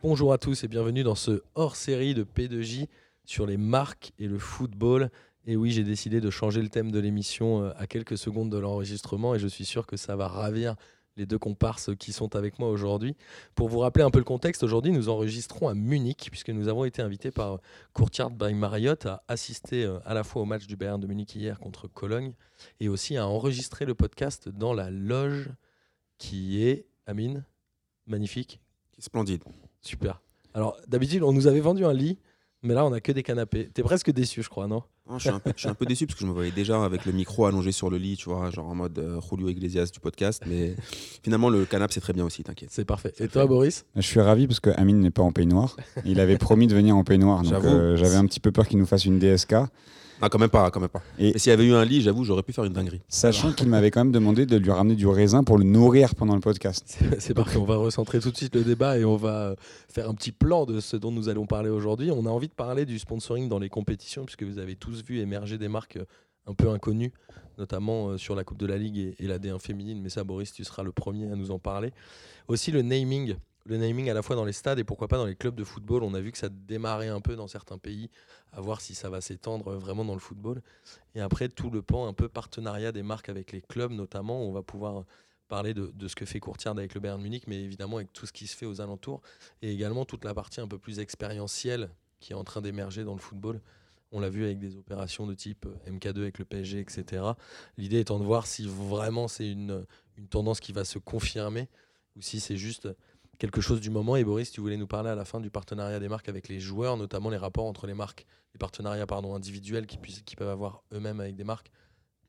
Bonjour à tous et bienvenue dans ce hors-série de P2J sur les marques et le football. Et oui, j'ai décidé de changer le thème de l'émission euh, à quelques secondes de l'enregistrement et je suis sûr que ça va ravir les deux comparses qui sont avec moi aujourd'hui. Pour vous rappeler un peu le contexte, aujourd'hui nous enregistrons à Munich puisque nous avons été invités par Courtyard by Marriott à assister euh, à la fois au match du Bayern de Munich hier contre Cologne et aussi à enregistrer le podcast dans la loge qui est, Amine, magnifique, Splendide. Super. Alors, d'habitude, on nous avait vendu un lit, mais là, on a que des canapés. T'es presque déçu, je crois, non? Non, je, suis un peu, je suis un peu déçu parce que je me voyais déjà avec le micro allongé sur le lit, tu vois, genre en mode euh, Julio Iglesias du podcast. Mais finalement, le canapé, c'est très bien aussi, t'inquiète. C'est parfait. Et toi, Boris? Je suis ravi parce que Amine n'est pas en peignoir. Il avait promis de venir en peignoir, donc J'avoue. euh, j'avais un petit peu peur qu'il nous fasse une DSK. Ah, quand même pas, quand même pas. Et- s'il y avait eu un lit, j'avoue, j'aurais pu faire une dinguerie. Sachant qu'il m'avait quand même demandé de lui ramener du raisin pour le nourrir pendant le podcast. C'est parfait. On va recentrer tout de suite le débat et on va euh, faire un petit plan de ce dont nous allons parler aujourd'hui. On a envie de parler du sponsoring dans les compétitions, puisque vous avez tous vu émerger des marques euh, un peu inconnues, notamment euh, sur la Coupe de la Ligue et, et la D1 féminine. Mais ça, Boris, tu seras le premier à nous en parler. Aussi le naming. Le naming à la fois dans les stades et pourquoi pas dans les clubs de football. On a vu que ça démarrait un peu dans certains pays, à voir si ça va s'étendre vraiment dans le football. Et après, tout le pan un peu partenariat des marques avec les clubs, notamment. On va pouvoir parler de, ce que fait Courtiard avec le Bayern Munich, mais évidemment avec tout ce qui se fait aux alentours, et également toute la partie un peu plus expérientielle qui est en train d'émerger dans le football. On l'a vu avec des opérations de type euh, MK2 avec le PSG, etc. L'idée étant de voir si vraiment c'est une tendance qui va se confirmer, ou si c'est juste quelque chose du moment. Et Boris, tu voulais nous parler à la fin du partenariat des marques avec les joueurs, notamment les rapports entre les marques, les partenariats pardon, individuels qui, puissent, qui peuvent avoir eux-mêmes avec des marques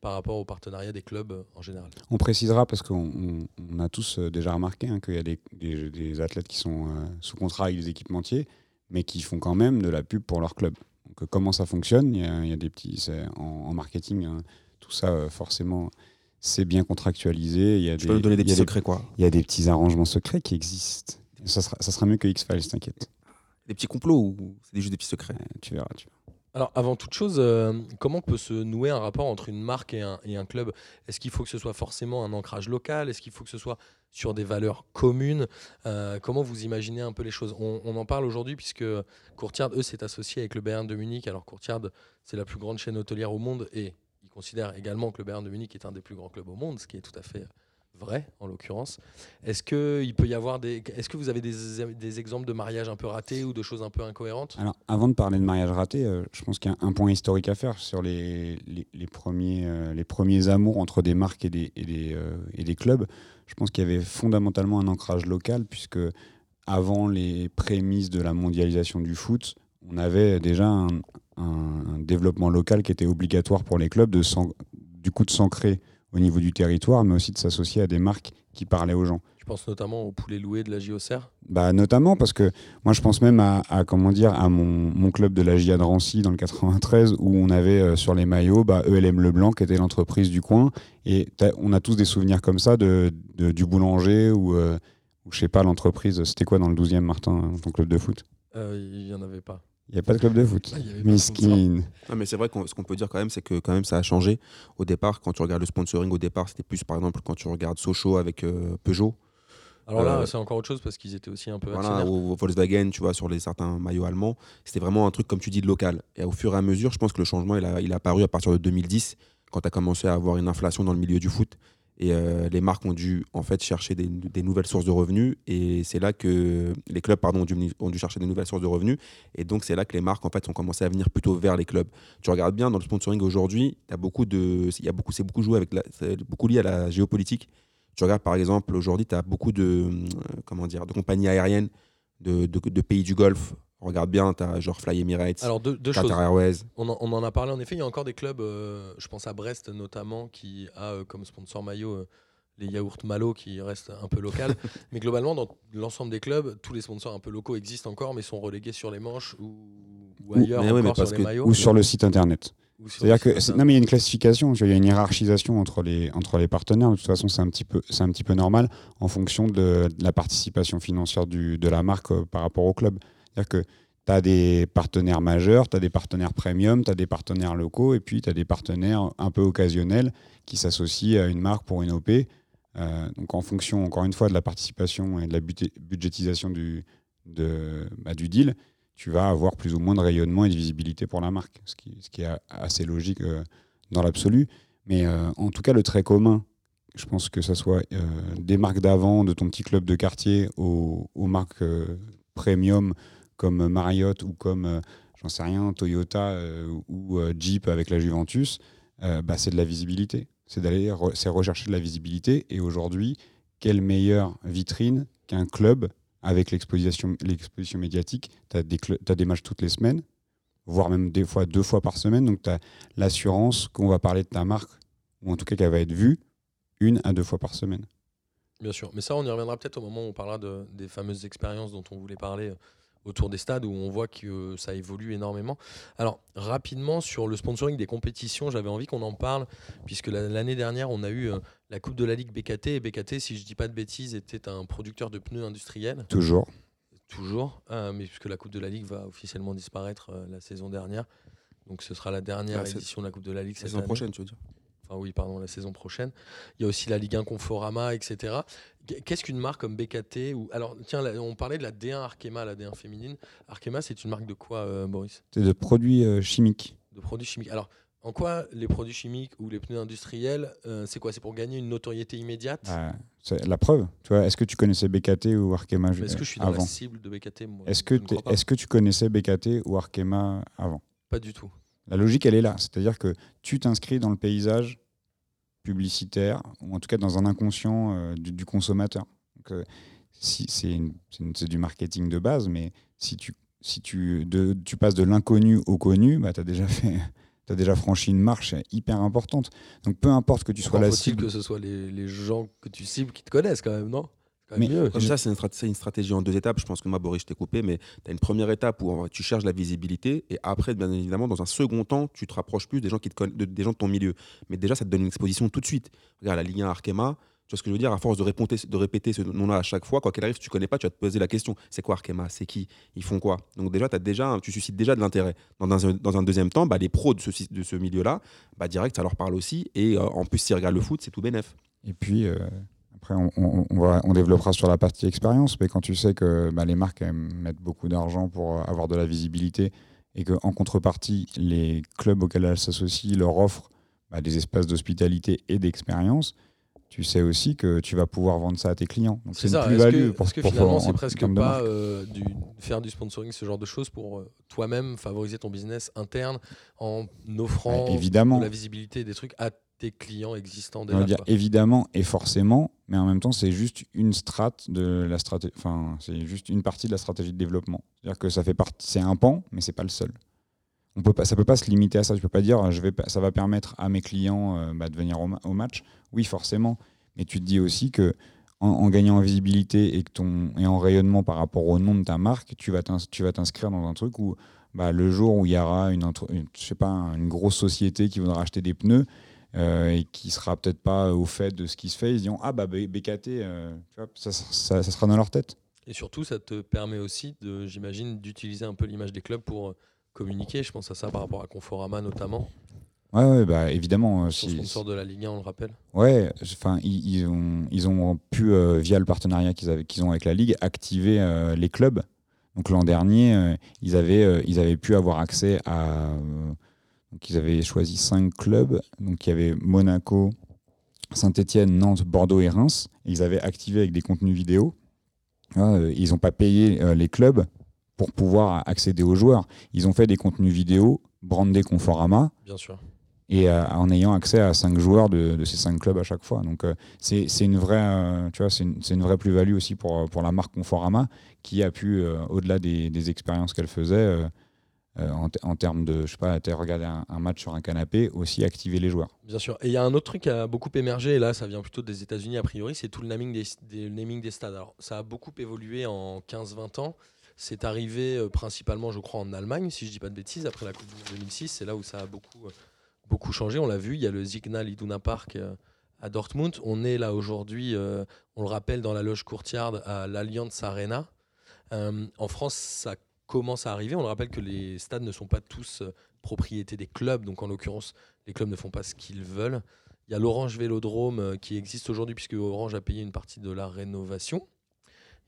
par rapport aux partenariats des clubs euh, en général. On précisera parce qu'on on- on a tous euh, déjà remarqué hein, qu'il y a des, des- athlètes qui sont euh, sous contrat avec des équipementiers, mais qui font quand même de la pub pour leur club. Donc, comment ça fonctionne? Il y, a, des petits en, marketing, hein, tout ça forcément c'est bien contractualisé. Il y a Tu peux nous donner des petits secrets, quoi. Il y a des petits arrangements secrets qui existent. Ça sera, ça sera mieux que X-Files, t'inquiète. Des petits complots ou c'est juste des petits secrets? Euh, Tu verras. Tu verras. Alors, avant toute chose, euh, comment peut se nouer un rapport entre une marque et un, et un club? Est-ce qu'il faut que ce soit forcément un ancrage local? Est-ce qu'il faut que ce soit sur des valeurs communes? Euh, Comment vous imaginez un peu les choses? On, on en parle aujourd'hui puisque Courtiard, eux, s'est associé avec le Bayern de Munich. Alors, Courtiard, c'est la plus grande chaîne hôtelière au monde et ils considèrent également que le Bayern de Munich est un des plus grands clubs au monde, ce qui est tout à fait vrai en l'occurrence. Est-ce que il peut y avoir des Est-ce que vous avez des, des exemples de mariages un peu ratés ou de choses un peu incohérentes? Alors, avant de parler de mariage raté, euh, je pense qu'il y a un point historique à faire sur les, les, premiers, euh, les premiers amours entre des marques et des, euh, et des clubs. Je pense qu'il y avait fondamentalement un ancrage local, puisque avant les prémices de la mondialisation du foot, on avait déjà un, un- un développement local qui était obligatoire pour les clubs, de du coup de s'ancrer au niveau du territoire, mais aussi de s'associer à des marques qui parlaient aux gens. Je pense notamment au poulet loué de la JOCR. Bah, notamment parce que moi je pense même à, à, comment dire à mon, mon club de la GIA de Rancy dans le 93 où on avait euh, sur les maillots bah, ELM Leblanc qui était l'entreprise du coin et on a tous des souvenirs comme ça de, de- du boulanger ou, euh, ou je sais pas l'entreprise c'était quoi dans le 12e Martin ton club de foot? Euh, Il n'y en avait pas. Il n'y a pas de club de foot Ah. Miskin Non, mais c'est vrai que ce qu'on peut dire quand même, c'est que quand même ça a changé. Au départ, quand tu regardes le sponsoring, au départ, c'était plus par exemple quand tu regardes Sochaux avec euh, Peugeot. Alors là, Euh, c'est encore autre chose parce qu'ils étaient aussi un peu Voilà, Volkswagen, tu vois, sur les certains maillots allemands, c'était vraiment un truc, comme tu dis, de local. Et au fur et à mesure, je pense que le changement, il a, il a apparu à partir de 2010, quand tu as commencé à avoir une inflation dans le milieu du foot. Et euh, les marques ont dû, en fait, chercher des, nouvelles sources de revenus. Et c'est là que les clubs, pardon, ont dû, chercher des nouvelles sources de revenus. Et donc, c'est là que les marques, en fait, ont commencé à venir plutôt vers les clubs. Tu regardes bien, dans le sponsoring aujourd'hui, il beaucoup c'est beaucoup joué avec beaucoup lié à la géopolitique. Tu regardes par exemple, aujourd'hui, tu as beaucoup de, euh, comment dire, de compagnies aériennes de pays du Golfe. Regarde bien, tu as genre Fly Emirates, Alors deux, deux choses. Qatar Airways. On en, on en a parlé en effet. Il y a encore des clubs, euh, je pense à Brest notamment, qui a euh, comme sponsor maillot euh, les yaourts Malo qui restent un peu local. mais globalement, dans l'ensemble des clubs, tous les sponsors un peu locaux existent encore, mais sont relégués sur les manches ou, ou Ou- ailleurs mais ouais, mais encore parce sur que- les maillots. ou sur le site internet C'est-à-dire que non mais il y a une classification, il y a une hiérarchisation entre les entre les partenaires. De toute façon, c'est un petit peu c'est un petit peu normal en fonction de, de la participation financière du, de la marque euh, par rapport au club. C'est-à-dire que tu as des partenaires majeurs, tu as des partenaires premium, tu as des partenaires locaux et puis tu as des partenaires un peu occasionnels qui s'associent à une marque pour une OP. Euh, donc en fonction encore une fois de la participation et de la budgé- budgétisation du bah, du deal, tu vas avoir plus ou moins de rayonnement et de visibilité pour la marque, ce qui, est assez logique euh, dans l'absolu. Mais euh, en tout cas, le trait commun, je pense que ce soit des marques d'avant, de ton petit club de quartier, aux, marques premium comme Marriott ou comme, euh, j'en sais rien, Toyota euh, ou euh, Jeep avec la Juventus, euh, bah, c'est de la visibilité. C'est d'aller rechercher de la visibilité. Et aujourd'hui, quelle meilleure vitrine qu'un club avec l'exposition médiatique? Tu as, des matchs toutes les semaines, voire même des fois deux fois par semaine. Donc tu as l'assurance qu'on va parler de ta marque, ou en tout cas qu'elle va être vue une à deux fois par semaine. Bien sûr, mais ça, on y reviendra peut-être au moment où on parlera de- des fameuses expériences dont on voulait parler euh, autour des stades, où on voit que ça évolue énormément. Alors, rapidement, sur le sponsoring des compétitions, j'avais envie qu'on en parle, puisque la- l'année dernière, on a eu euh, la Coupe de la Ligue BKT, et BKT, si je dis pas de bêtises, était un producteur de pneus industriels, Toujours. toujours, euh, mais puisque la Coupe de la Ligue va officiellement disparaître euh, la saison dernière. Donc ce sera la dernière Ah, c'est- édition de la Coupe de la Ligue La cette saison prochaine, tu veux dire Enfin oui, pardon, la saison prochaine. Il y a aussi la Ligue 1 Conforama, etc. Qu'est-ce qu'une marque comme BKT ou alors tiens, là, on parlait de la D1 Arkema, la D1 féminine. Arkema, c'est une marque de quoi, euh, Boris? C'est de produits euh, chimiques. De produits chimiques. Alors, en quoi les produits chimiques ou les pneus industriels, euh, c'est quoi? C'est pour gagner une notoriété immédiate? Bah, c'est la preuve. Tu vois, est-ce que tu connaissais BKT ou Arkema Est-ce que je suis dans avant la cible de BKT que, est-ce que tu connaissais BKT ou Arkema avant? Pas du tout. La logique, elle est là. C'est-à-dire que tu t'inscris dans le paysage publicitaire, ou en tout cas dans un inconscient euh, du, du consommateur. Donc, euh, si, c'est, du marketing de base, mais si tu, si tu, de- tu passes de l'inconnu au connu, bah, tu as déjà fait. T'as déjà franchi une marche hyper importante. Donc peu importe que tu sois la faut-il cible. que ce soit les, les gens que tu cibles qui te connaissent quand même, non? Mais- mieux. Comme ça, c'est une, strat- c'est une stratégie en deux étapes. Je pense que moi, Boris, je t'ai coupé, mais tu as une première étape où tu cherches la visibilité et après, bien évidemment, dans un second temps, tu te rapproches plus des gens, qui te de- des gens de ton milieu. Mais déjà, ça te donne une exposition tout de suite. Regarde, la Ligue 1 Arkema, tu vois ce que je veux dire? À force de répéter, de répéter ce nom-là à chaque fois, quoi qu'il arrive, si tu connais pas, tu vas te poser la question c'est quoi Arkema? C'est qui? Ils font quoi? Donc, déjà, as déjà, tu suscites déjà de l'intérêt. Dans un, dans un deuxième temps, bah, les pros de ce, sy- de ce milieu-là, bah, direct, ça leur parle aussi. Et euh, en plus, s'ils regardent le foot, c'est tout bénef. Et puis, euh, après, on, on- on va, on développera sur la partie expérience, mais quand tu sais que bah, les marques mettent beaucoup d'argent pour euh, avoir de la visibilité et qu'en contrepartie, les clubs auxquels elles s'associent leur offrent bah, des espaces d'hospitalité et d'expérience, tu sais aussi que tu vas pouvoir vendre ça à tes clients. Donc, C'est une plus-value pour, est-ce que pour- finalement en c'est presque pas euh, du, faire du sponsoring, ce genre de choses pour euh, toi-même favoriser ton business interne en offrant Ouais, évidemment. de la visibilité des trucs à tes clients existants On déjà va dire évidemment et forcément, mais en même temps, c'est juste une strate de la stratégie. Enfin, c'est juste une partie de la stratégie de développement. C'est-à-dire que ça fait partie, c'est un pan, mais c'est pas le seul. On peut pas, ça peut pas se limiter à ça. Tu peux pas dire, je vais, ça va permettre à mes clients euh, bah, de venir au, ma- au match. Oui, forcément, mais tu te dis aussi que en, en gagnant en visibilité et que ton et en rayonnement par rapport au nom de ta marque, tu vas t'inscrire dans un truc où bah, le jour où il y aura une- je sais pas, une grosse société qui voudra acheter des pneus, euh, et qui sera peut-être pas au fait de ce qui se fait, ils se diront ah bah BKT, euh, ça, ça- ça sera dans leur tête. Et surtout, ça te permet aussi, de, j'imagine, d'utiliser un peu l'image des clubs pour euh, communiquer. Je pense à ça par rapport à Conforama notamment, Ouais, ouais, bah évidemment. si- sponsor de la Ligue 1, on le rappelle. Ouais, enfin, ils, ils ont, ils ont pu, euh, via le partenariat qu'ils avaient- qu'ils ont avec la Ligue, activer les clubs. Donc l'an dernier, ils, avaient, ils avaient pu avoir accès à. Donc ils avaient choisi cinq clubs. Donc il y avait Monaco, Saint-Etienne, Nantes, Bordeaux et Reims. Et ils avaient activé avec des contenus vidéo. Ah, euh, ils n'ont pas payé euh, les clubs pour pouvoir accéder aux joueurs. Ils ont fait des contenus vidéo brandés Conforama Bien sûr. et euh, en ayant accès à cinq joueurs de, de ces cinq clubs à chaque fois. Donc c'est une vraie, tu vois, c'est une, vraie plus-value aussi pour, pour la marque Conforama qui a pu, au-delà des, des expériences qu'elle faisait, en, te- en termes de, je sais pas, t'as regardé un, match sur un canapé, aussi activer les joueurs. Bien sûr. Et il y a un autre truc qui a beaucoup émergé, et là ça vient plutôt des États-Unis a priori, c'est tout le naming des, stades. Alors ça a beaucoup évolué en 15-20 ans. C'est arrivé euh, principalement, je crois, en Allemagne, si je dis pas de bêtises, après la Coupe du Monde 2006. C'est là où ça a beaucoup euh, beaucoup changé. On l'a vu, il y a le Signal Iduna Park euh, à Dortmund. On est là aujourd'hui, euh, on le rappelle, dans la loge courtière à l'Allianz Arena. Euh, en France, ça commence à arriver. On le rappelle que les stades ne sont pas tous euh, propriété des clubs. Donc en l'occurrence, les clubs ne font pas ce qu'ils veulent. Il y a l'Orange Vélodrome euh, qui existe aujourd'hui puisque Orange a payé une partie de la rénovation.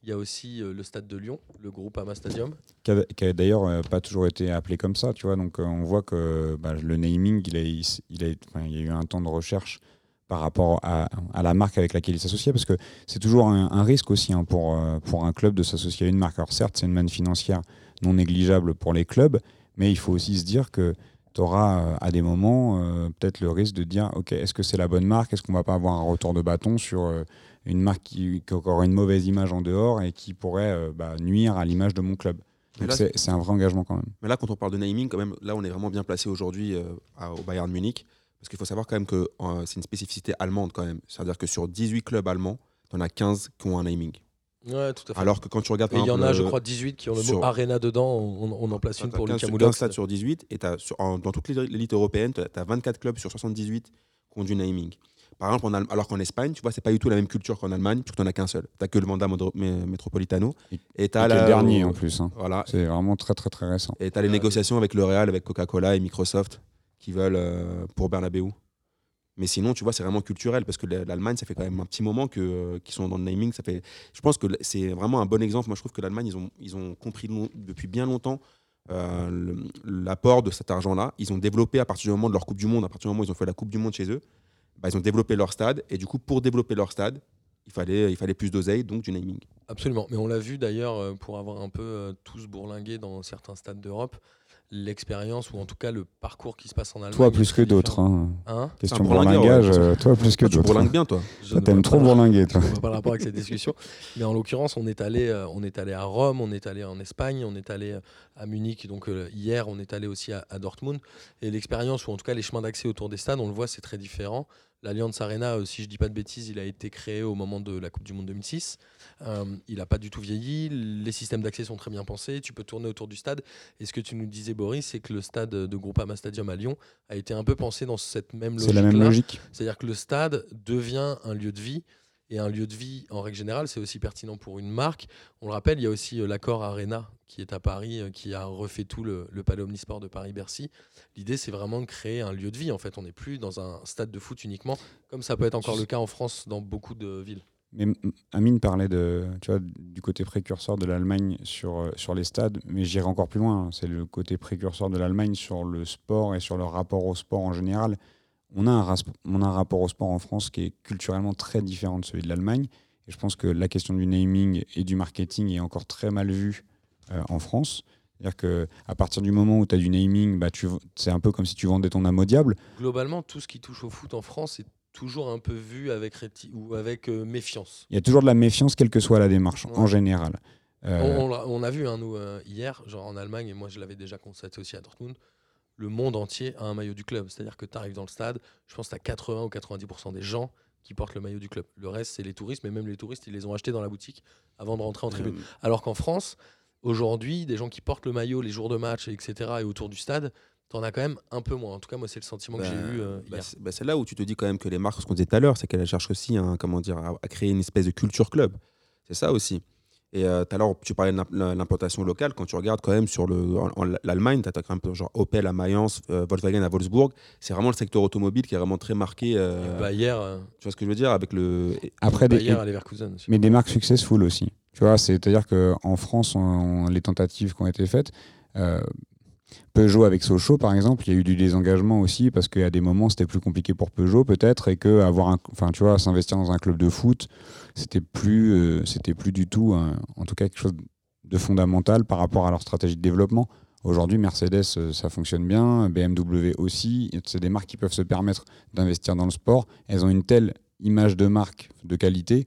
Il y a aussi euh, le stade de Lyon, le groupe Ama Stadium. qui a, d'ailleurs pas toujours été appelé comme ça, tu vois. Donc on voit que bah, le naming, il, a, y a eu un temps de recherche par rapport à, la marque avec laquelle il s'associait, parce que c'est toujours un, risque aussi hein, pour un club de s'associer à une marque. Alors certes, c'est une manne financière non négligeable pour les clubs, mais il faut aussi se dire que tu auras à des moments euh, peut-être le risque de dire, ok, est-ce que c'est la bonne marque? Est-ce qu'on va pas avoir un retour de bâton sur euh, une marque qui, qui aura une mauvaise image en dehors et qui pourrait euh, bah, nuire à l'image de mon club? C'est c'est un vrai engagement quand même. Mais là, quand on parle de naming, quand même, là, on est vraiment bien placé aujourd'hui euh, à- au Bayern Munich. Parce qu'il faut savoir quand même que euh, c'est une spécificité allemande quand même. C'est-à-dire que sur 18 clubs allemands, il y en a 15 qui ont un naming. Ouais, tout à fait. Alors que quand tu regardes. Et il y en a, je euh, crois, 18 qui ont le sur- mot Arena dedans. On, on en place une pour 15 Lucas Moulox. 15 stades sur 18. Et sur- en- dans toute l'élite européenne, tu as 24 clubs sur 78 qui ont du naming. Par exemple, en Allem- alors qu'en Espagne, tu vois, c'est pas du tout la même culture qu'en Allemagne, puisque tu n'en as qu'un seul. Tu que le mandat modro- mé- Metropolitano. Et- tu as le dernier en plus. hein. Voilà. C'est vraiment très très très récent. Et tu as les négociations avec le Real, avec Coca-Cola et Microsoft qui veulent euh, pour Bernabeu. Mais sinon, tu vois, c'est vraiment culturel parce que la- l'Allemagne, ça fait quand même un petit moment euh, qu'ils sont dans le naming. Ça fait, je pense que c'est vraiment un bon exemple. Moi, je trouve que l'Allemagne, ils ont, ils ont compris long- depuis bien longtemps euh, l'apport de cet argent-là. Ils ont développé à partir du moment de leur Coupe du Monde, à partir du moment où ils ont fait la Coupe du Monde chez eux, bah, ils ont développé leur stade. Et du coup, pour développer leur stade, il fallait, il fallait plus d'oseille, donc du naming. Absolument. Mais on l'a vu d'ailleurs, euh, pour avoir un peu euh, tous bourlingué dans certains stades d'Europe, l'expérience ou en tout cas le parcours qui se passe en Allemagne. Toi plus que d'autres. hein. Hein Question bourlingage, ouais. euh, toi plus que Toi, tu d'autres. bourlingues bien, toi. T'aimes trop bourlinguer, toi. Pas le rapport avec cette discussion. Mais en l'occurrence, on est allé, euh, on est allé à Rome, on est allé en Espagne, on est allé euh, à Munich. Donc euh, hier, on est allé aussi à, à Dortmund. Et l'expérience, ou en tout cas les chemins d'accès autour des stades, on le voit, c'est très différent. L'Allianz Arena, euh, si je dis pas de bêtises, il a été créé au moment de la Coupe du Monde 2006. Euh, il n'a pas du tout vieilli. Les systèmes d'accès sont très bien pensés. Tu peux tourner autour du stade. Et ce que tu nous disais, Boris, c'est que le stade de Groupama Stadium à Lyon a été un peu pensé dans cette même logique. C'est la même logique. C'est-à-dire que le stade devient un lieu de vie. Et un lieu de vie, en règle générale, c'est aussi pertinent pour une marque. On le rappelle, il y a aussi euh, l'accord Arena qui est à Paris, euh, qui a refait tout le, le palais Omnisport de Paris-Bercy. L'idée, c'est vraiment de créer un lieu de vie. En fait, on n'est plus dans un stade de foot uniquement, comme ça peut être encore le cas en France dans beaucoup de villes. Mais Amine parlait du côté précurseur de l'Allemagne sur, euh, sur les stades, mais j'irai encore plus loin. hein. C'est le côté précurseur de l'Allemagne sur le sport et sur le rapport au sport en général. On a, un, ras- on a un rapport au sport en France qui est culturellement très différent de celui de l'Allemagne. Et je pense que la question du naming et du marketing est encore très mal vue euh, en France. C'est-à-dire qu'à partir du moment où tu as du naming, bah, c'est un peu comme si tu vendais ton âme au diable. Globalement, tout ce qui touche au foot en France est toujours un peu vu avec, ou avec euh, méfiance. Il y a toujours de la méfiance, quelle que soit la démarche, en général. Euh, On, on l'a- on a vu, hein, nous, hier, genre en Allemagne, et moi je l'avais déjà constaté aussi à Dortmund, le monde entier a un maillot du club. C'est-à-dire que tu arrives dans le stade, je pense que tu as 80 ou 90% des gens qui portent le maillot du club. Le reste, c'est les touristes, mais même les touristes, ils les ont achetés dans la boutique avant de rentrer en tribune. Euh, Alors qu'en France, aujourd'hui, des gens qui portent le maillot les jours de match, etc., et autour du stade, t'en as quand même un peu moins. En tout cas, moi, c'est le sentiment que Bah, j'ai eu euh, bah, c'est bah, c'est là où tu te dis quand même que les marques, ce qu'on disait tout à l'heure, c'est qu'elles cherchent aussi comment dire, à, à créer une espèce de culture club. C'est ça aussi. Et euh, tout à l'heure, tu parlais de l'imp- l'implantation locale. Quand tu regardes quand même sur le, en, en l'Allemagne, tu as quand même genre Opel à Mayence, euh, Volkswagen à Wolfsburg. C'est vraiment le secteur automobile qui est vraiment très marqué. euh, Bayer, euh, tu vois ce que je veux dire avec le. et- après, des, Bayer à Leverkusen. aussi. mais des marques successful aussi. Tu vois, c'est-à-dire qu'en France, on- on- les tentatives qui ont été faites, euh, Peugeot avec Sochaux, par exemple, il y a eu du désengagement aussi parce qu'à des moments, c'était plus compliqué pour Peugeot peut-être et que avoir un, enfin, tu vois, s'investir dans un club de foot, c'était plus, euh, c'était plus du tout, en tout cas, quelque chose de fondamental par rapport à leur stratégie de développement. Aujourd'hui, Mercedes, euh, ça fonctionne bien, BMW aussi. C'est des marques qui peuvent se permettre d'investir dans le sport. Elles ont une telle image de marque de qualité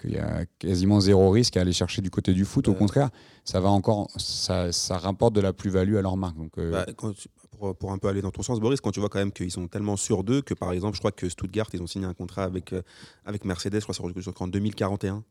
qu'il y a quasiment zéro risque à aller chercher du côté du foot. Au contraire, ça va encore, ça, ça rapporte de la plus-value à leur marque. Donc, euh, bah, quand tu- pour, pour un peu aller dans ton sens, Boris, quand tu vois quand même qu'ils sont tellement sûrs d'eux que par exemple, je crois que Stuttgart, ils ont signé un contrat avec, euh, avec Mercedes, je crois, en 2041.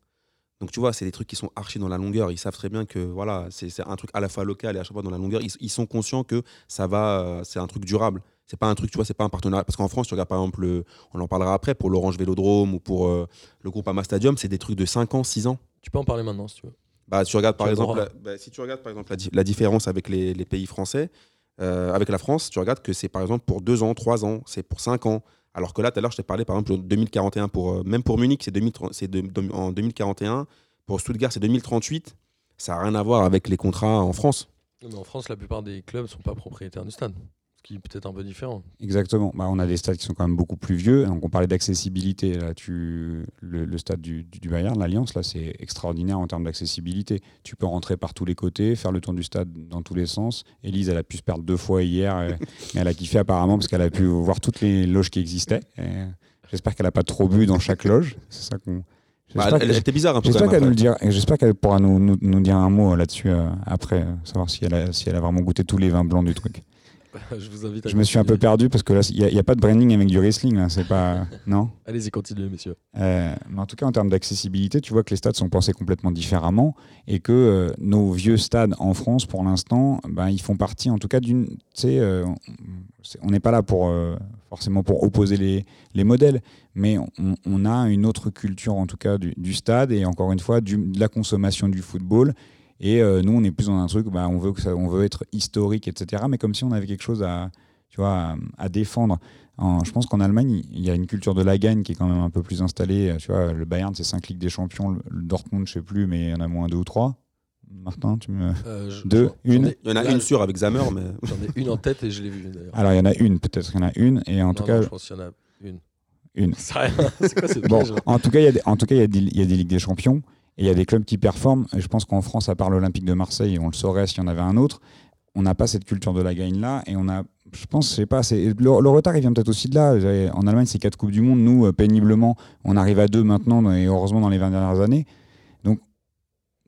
Donc tu vois, c'est des trucs qui sont archi dans la longueur. Ils savent très bien que voilà, c'est c'est un truc à la fois local et à chaque fois dans la longueur. Ils, ils sont conscients que ça va, euh, c'est un truc durable. C'est pas un truc, tu vois, c'est pas un partenariat. Parce qu'en France, tu regardes par exemple, le- on en parlera après, pour l'Orange Vélodrome ou pour euh, le groupe Ama Stadium, c'est des trucs de 5 ans, 6 ans. Tu peux en parler maintenant si tu veux. Bah, tu regardes par Tu exemple, la- bah, si tu regardes par exemple la, di- la différence avec les, les pays français, euh, avec la France, tu regardes que c'est par exemple pour 2 ans, 3 ans, c'est pour 5 ans. Alors que là, tout à l'heure, je t'ai parlé par exemple de 2041, pour, euh, même pour Munich, c'est 2030 c'est de- de- en 2041, pour Stuttgart, c'est 2038. Ça n'a rien à voir avec les contrats en France. Mais en France, la plupart des clubs sont pas propriétaires du stade. Ce qui est peut-être un peu différent. Exactement. Bah, on a des stades qui sont quand même beaucoup plus vieux. Donc, on parlait d'accessibilité. Là, tu... le, le stade du, du- du Bayern, l'Alliance, là, c'est extraordinaire en termes d'accessibilité. Tu peux rentrer par tous les côtés, faire le tour du stade dans tous les sens. Elise, elle a pu se perdre deux fois hier, et- mais elle a kiffé apparemment parce qu'elle a pu voir toutes les loges qui existaient. Et J'espère qu'elle n'a pas trop bu dans chaque loge. C'est ça qu'on. Bah, J'espère elle, était bizarre un peu. J'espère qu'elle nous j'espère pourra nous, nous, nous dire un mot euh, là-dessus euh, après, euh, savoir si elle, a, si elle a vraiment goûté tous les vins blancs du truc. je vous invite à Je me suis un peu perdu parce que là, il n'y a, pas de branding avec du wrestling, là, c'est pas. Non? Allez-y, continuez, messieurs. Euh, mais en tout cas, en termes d'accessibilité, tu vois que les stades sont pensés complètement différemment et que euh, nos vieux stades en France, pour l'instant, ben, ils font partie en tout cas d'une. Tu sais, euh, on- n'est pas là pour forcément pour opposer les, les modèles, mais on, on a une autre culture en tout cas du, du stade et encore une fois du- de la consommation du football. Et euh, nous, on est plus dans un truc, bah, on, veut que ça, on veut être historique, etc. Mais comme si on avait quelque chose à, tu vois, à, à défendre. En- je pense qu'en Allemagne, il y a une culture de la gagne qui est quand même un peu plus installée. Tu vois, le Bayern, c'est 5 Ligues des Champions. Le Dortmund, je sais plus, mais il y en a moins deux ou trois. Martin, tu me. Euh, je- Deux, une. ai- Il y en a là, une sûre avec Zamer, mais J'en ai une en tête et je l'ai vue d'ailleurs. Alors, il y en a une, peut-être qu'il y en a une. Et en Non, tout non, cas, je pense qu'il y en a une. Une. C'est rien. C'est quoi ce Bon, en tout cas, il y a des, en tout cas, il y a des, il y a des ligues des champions et il y a des clubs qui performent. Et je pense qu'en France, à part l'Olympique de Marseille, on le saurait s'il y en avait un autre. On n'a pas cette culture de la gagne là et on a, je pense, je sais pas, le, retard il vient peut-être aussi de là. En Allemagne, c'est quatre coupes du monde. Nous, euh, péniblement, on arrive à deux maintenant et heureusement dans les 20 dernières années. Donc,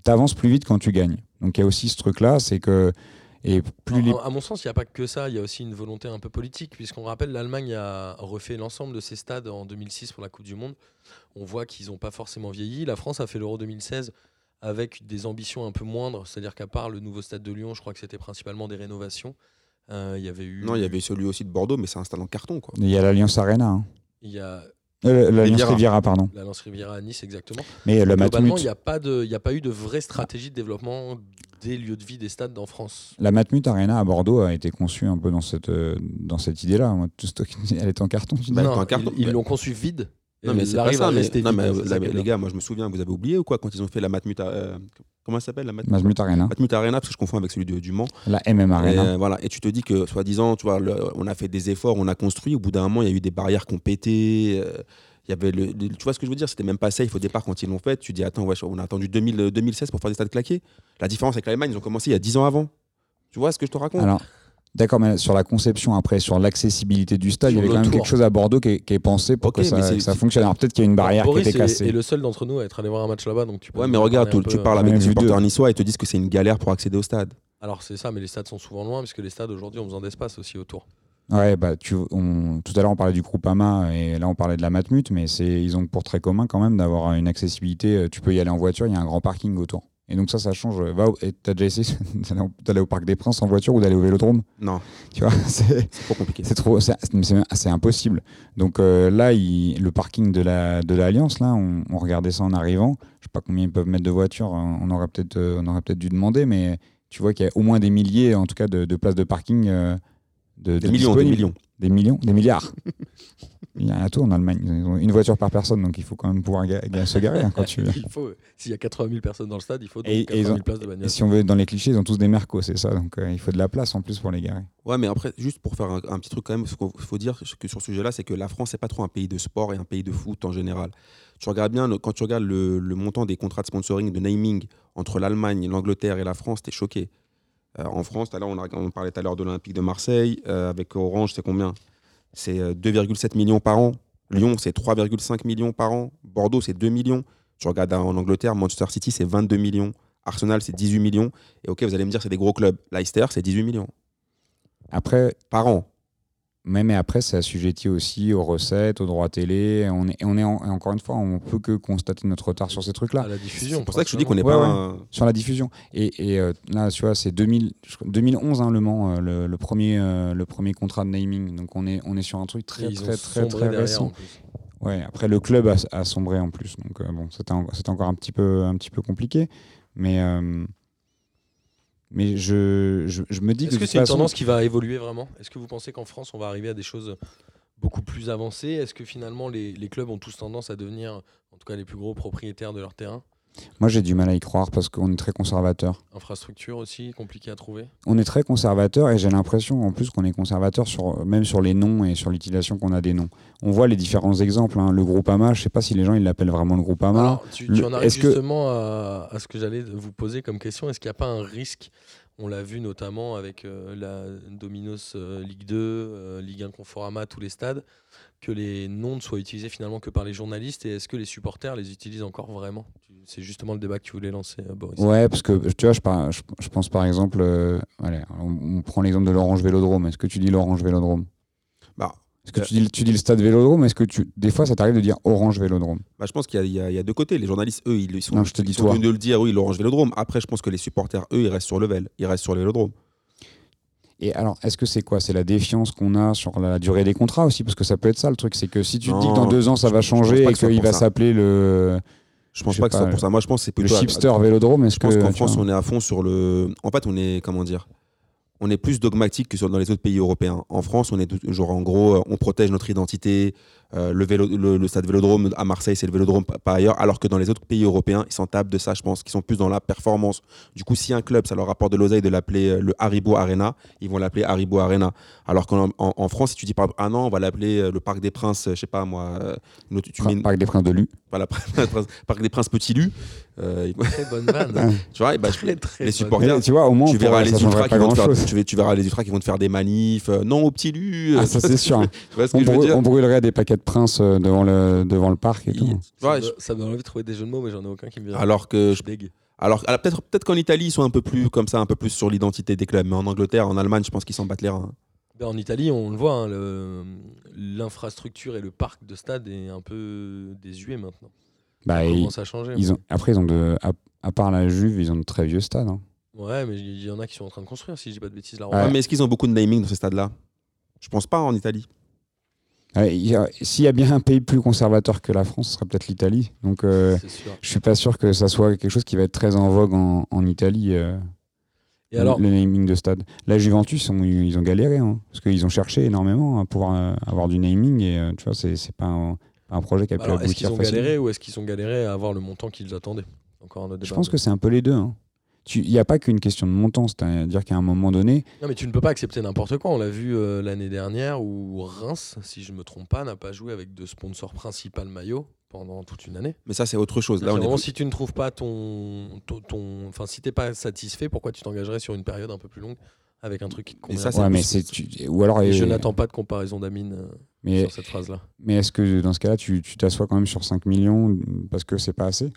tu avances plus vite quand tu gagnes. Donc, il y a aussi ce truc là, c'est que et plus Alors, les à, à mon sens, il n'y a pas que ça, il y a aussi une volonté un peu politique, puisqu'on rappelle, l'Allemagne a refait l'ensemble de ses stades en 2006 pour la Coupe du Monde. On voit qu'ils n'ont pas forcément vieilli. La France a fait l'Euro 2016 avec des ambitions un peu moindres, c'est-à-dire qu'à part le nouveau stade de Lyon, je crois que c'était principalement des rénovations. Euh, Il y avait eu. non, il y avait celui aussi de Bordeaux, mais c'est un stade en carton. Quoi. il y a l'Alliance Arena, hein. Il y a Euh, l'Alliance Riviera. Pardon. la Lance Riviera à Nice, exactement. Mais le Globalement, il n'y a, a pas eu de vraie stratégie de développement des lieux de vie des stades en France. La Matmut Arena à Bordeaux a été conçue un peu dans cette, euh, dans cette idée-là. Elle est en carton, Bah, Non, en carton, ils l'ont conçu vide. Non, et mais c'est pas ça. Mais, non, ça les gars, moi je me souviens, vous avez oublié ou quoi quand ils ont fait la Matmut. euh, comment ça s'appelle la Matmut Matmut Arena, Matmut Arena, parce que je confonds avec celui de- du Mans. la MM Et, Arena. euh, voilà. et tu te dis que, soi-disant, tu vois, le- on a fait des efforts, on a construit. Au bout d'un moment, il y a eu des barrières qui ont pété. euh, y avait le, le- tu vois ce que je veux dire? C'était même pas safe au départ quand ils l'ont fait. Tu dis, attends, on a attendu 2000, euh, 2016 pour faire des stades claqués. La différence avec l'Allemagne, ils ont commencé il y a 10 ans avant. Tu vois ce que je te raconte? Alors, d'accord, mais sur la conception après, sur l'accessibilité du stade, il y avait quand même tour. quelque chose à Bordeaux qui est, qui est pensé pour que ça, que fonctionne. Alors peut-être qu'il y a une barrière Boris qui était cassée. est le seul d'entre nous à être allé voir un match là-bas, donc tu peux Ouais, mais regarde, tu, parles avec des supporters deux. niçois et ils te disent que c'est une galère pour accéder au stade. Alors c'est ça, mais les stades sont souvent loin, parce que les stades aujourd'hui ont besoin d'espace aussi autour. Ouais, bah, tu, on, tout à l'heure on parlait du Groupama et là on parlait de la Matmut, mais c'est, ils ont pour très commun quand même d'avoir une accessibilité. euh, Tu peux y aller en voiture, il y a un grand parking autour. Et donc ça, ça change. Va au- et t'as déjà essayé d'aller au- Parc des Princes en voiture ou d'aller au Vélodrome? Non, Tu vois, c'est, trop compliqué. c'est trop, c'est, impossible. Donc euh, là, il- le parking de la de l'Alliance, là, on, on regardait ça en arrivant. Je sais pas combien ils peuvent mettre de voitures. On aurait peut-être, euh, on aurait peut-être dû demander, mais tu vois qu'il y a au moins des milliers, en tout cas, de, de places de parking. euh, de, Des de millions, des millions. Des millions Des milliards Il y en a tout en Allemagne. Ils ont une voiture par personne, donc il faut quand même pouvoir ga- ga- se garer hein, quand tu il faut, s'il y a 80 000 personnes dans le stade, il faut donc Et- et 80 ils 000 ont- places de Et bagnole. si on veut dans les clichés, ils ont tous des mercos, c'est ça. Donc euh, il faut de la place en plus pour les garer. Ouais, mais après, juste pour faire un, un petit truc quand même, ce qu'il faut dire que sur ce sujet-là, c'est que la France, c'est pas trop un pays de sport et un pays de foot en général. Tu regardes bien, quand tu regardes le, le montant des contrats de sponsoring, de naming entre l'Allemagne, l'Angleterre et la France, t'es choqué. Euh, en France, tout à l'heure, on, parlait tout à l'heure de l'Olympique de Marseille, euh, avec Orange, c'est combien? C'est euh, 2,7 millions par an. Lyon, c'est 3,5 millions par an. Bordeaux, c'est 2 millions. Tu regardes en Angleterre, Manchester City, c'est 22 millions. Arsenal, c'est 18 millions. Et ok, vous allez me dire, c'est des gros clubs. Leicester, c'est 18 millions Après, par an. Mais, mais après, c'est assujetti aussi aux recettes, aux droits télé. On est, et on est en- et encore une fois, on peut que constater notre retard sur ces trucs-là. la diffusion. C'est pour ça que je te dis qu'on n'est Ouais, pas. ouais. un- Sur la diffusion. Et, et, euh, là, tu vois, c'est 2000 je crois- 2011, hein, Le Mans, euh, le, le premier, euh, le premier contrat de naming. Donc on est, on est sur un truc très, très, très, très récent. Ouais, après, le club a, a sombré en plus. Donc euh, bon, c'était en- c'était encore un petit peu, un petit peu compliqué. Mais, euh, mais je, je, je me dis que. Est-ce que c'est une tendance qui va évoluer vraiment? Est-ce que vous pensez qu'en France, on va arriver à des choses beaucoup plus avancées? Est-ce que finalement, les, les clubs ont tous tendance à devenir, en tout cas les plus gros propriétaires de leur terrain? Moi, j'ai du mal à y croire parce qu'on est très conservateur. Infrastructure aussi, compliqué à trouver On est très conservateur et j'ai l'impression en plus qu'on est conservateur sur, même sur les noms et sur l'utilisation qu'on a des noms. On voit les différents exemples. hein. Le groupe AMA, je sais pas si les gens ils l'appellent vraiment le groupe AMA. Alors, tu, en arrives que- justement à, à ce que j'allais vous poser comme question. Est-ce qu'il n'y a pas un risque? On l'a vu notamment avec euh, la Dominos euh, Ligue 2, euh, Ligue 1 Conforama, tous les stades, que les noms ne soient utilisés finalement que par les journalistes. Et est-ce que les supporters les utilisent encore vraiment? C'est justement le débat que tu voulais lancer, euh, Boris. Ouais, parce que tu vois, je, par- je, je pense par exemple, euh, allez, on, on prend l'exemple de l'Orange Vélodrome. Est-ce que tu dis l'Orange Vélodrome? Bah, Est-ce que Euh, tu dis, tu dis le stade Vélodrome? Est-ce que tu, des fois, ça t'arrive de dire Orange Vélodrome? Bah, je pense qu'il y, a- y y deux côtés. Les journalistes, eux, ils, ils sont, Non, je te dis sont toi. de le dire, oui, l'Orange Vélodrome. Après, je pense que les supporters, eux, ils restent sur le Vel. Ils restent sur le Vélodrome. Et alors, est-ce que c'est quoi? C'est la défiance qu'on a sur la durée des contrats aussi? Parce que ça peut être ça le truc, c'est que si tu te dis que dans deux ans ça va changer et qu'il va s'appeler le, Je pense Je pas que ce soit pas, pour ça. Moi, je pense que c'est le plutôt. à- chipster Vélodrome Est-ce Je pense que qu'en France, vois, on est à fond sur le. En fait, on est, comment dire On est plus dogmatique que dans les autres pays européens. En France, on est toujours, en gros, euh, on protège notre identité. Euh, le, vélo, le, le stade Vélodrome à Marseille, c'est le Vélodrome, pas pas ailleurs. Alors que dans les autres pays européens, ils s'en tapent de ça, je pense, qu'ils sont plus dans la performance. Du coup, si un club, ça leur rapporte de l'oseille de l'appeler euh, le Haribo Arena, ils vont l'appeler Haribo Arena. Alors qu'en en, en France, si tu dis par exemple, ah non, on va l'appeler euh, le Parc des Princes, euh, je sais pas moi, euh, tu mets Parc des Princes de Lu. voilà, Parc des Princes Petit Lu, euh, Très bonne vanne. tu vois, bah, très les bonne supporters, tu vois, au moins, tu verras les ultras qui vont te faire, tu, vas- tu verras les ultras qui vont te faire des manifs. euh, non au petit lu. Ah, ça, c'est sûr. Tu vois ce que On, je veux brû- dire on brûlerait des paquets de princes euh, devant le, devant le parc et tout. ça, me, je- ça me donne envie de trouver des jeux de mots, mais j'en ai aucun qui me vient. alors que je- Deg. alors alors, peut-être peut-être qu'en Italie ils sont un peu plus comme ça, un peu plus sur l'identité des clubs, mais en Angleterre, en Allemagne, je pense qu'ils s'en battent les reins. Ben, en Italie, on le voit, hein, l'infrastructure et le parc de stade est un peu désuet maintenant. Bah, Ça ils, commence à changer. ils ont, après, ils ont de, à, à part la Juve, ils ont de très vieux stades. hein. Ouais, mais il y en a qui sont en train de construire, si je dis pas de bêtises. Ouais. Ouais, mais est-ce qu'ils ont beaucoup de naming dans ces stades-là? Je pense pas en Italie. Ouais, il y a- S'il y a bien un pays plus conservateur que la France, ce serait peut-être l'Italie. Donc, euh, je suis pas sûr que ça soit quelque chose qui va être très en vogue en, en Italie. euh, Et alors, le naming de stade. La Juventus, ils ont galéré, hein, parce qu'ils ont cherché énormément à pouvoir euh, avoir du naming, et euh, tu vois, c'est pas un, projet qui a pu alors, est-ce qu'ils aboutir ont galéré ou est-ce qu'ils ont galéré à avoir le montant qu'ils attendaient? Encore un autre Je pense que c'est un peu les deux. hein. Tu- Il n'y a pas qu'une question de montant, c'est-à-dire qu'à un moment donné, Non, mais tu ne peux pas accepter n'importe quoi. On l'a vu euh, l'année dernière où Reims, si je me trompe pas, n'a pas joué avec de sponsor principal maillot pendant toute une année. Mais ça, c'est autre chose. Là, C'est on est vraiment, plus- si tu ne trouves pas ton, ton, ton- enfin, si t'es pas satisfait, pourquoi tu t'engagerais sur une période un peu plus longue avec un truc qui convient ça, ouais, mais tu- ou alors Et je n'attends pas de comparaison d'Amine euh, mais, sur cette phrase-là. mais est-ce que dans ce cas-là, tu tu t'assois quand même sur 5 millions parce que c'est pas assez?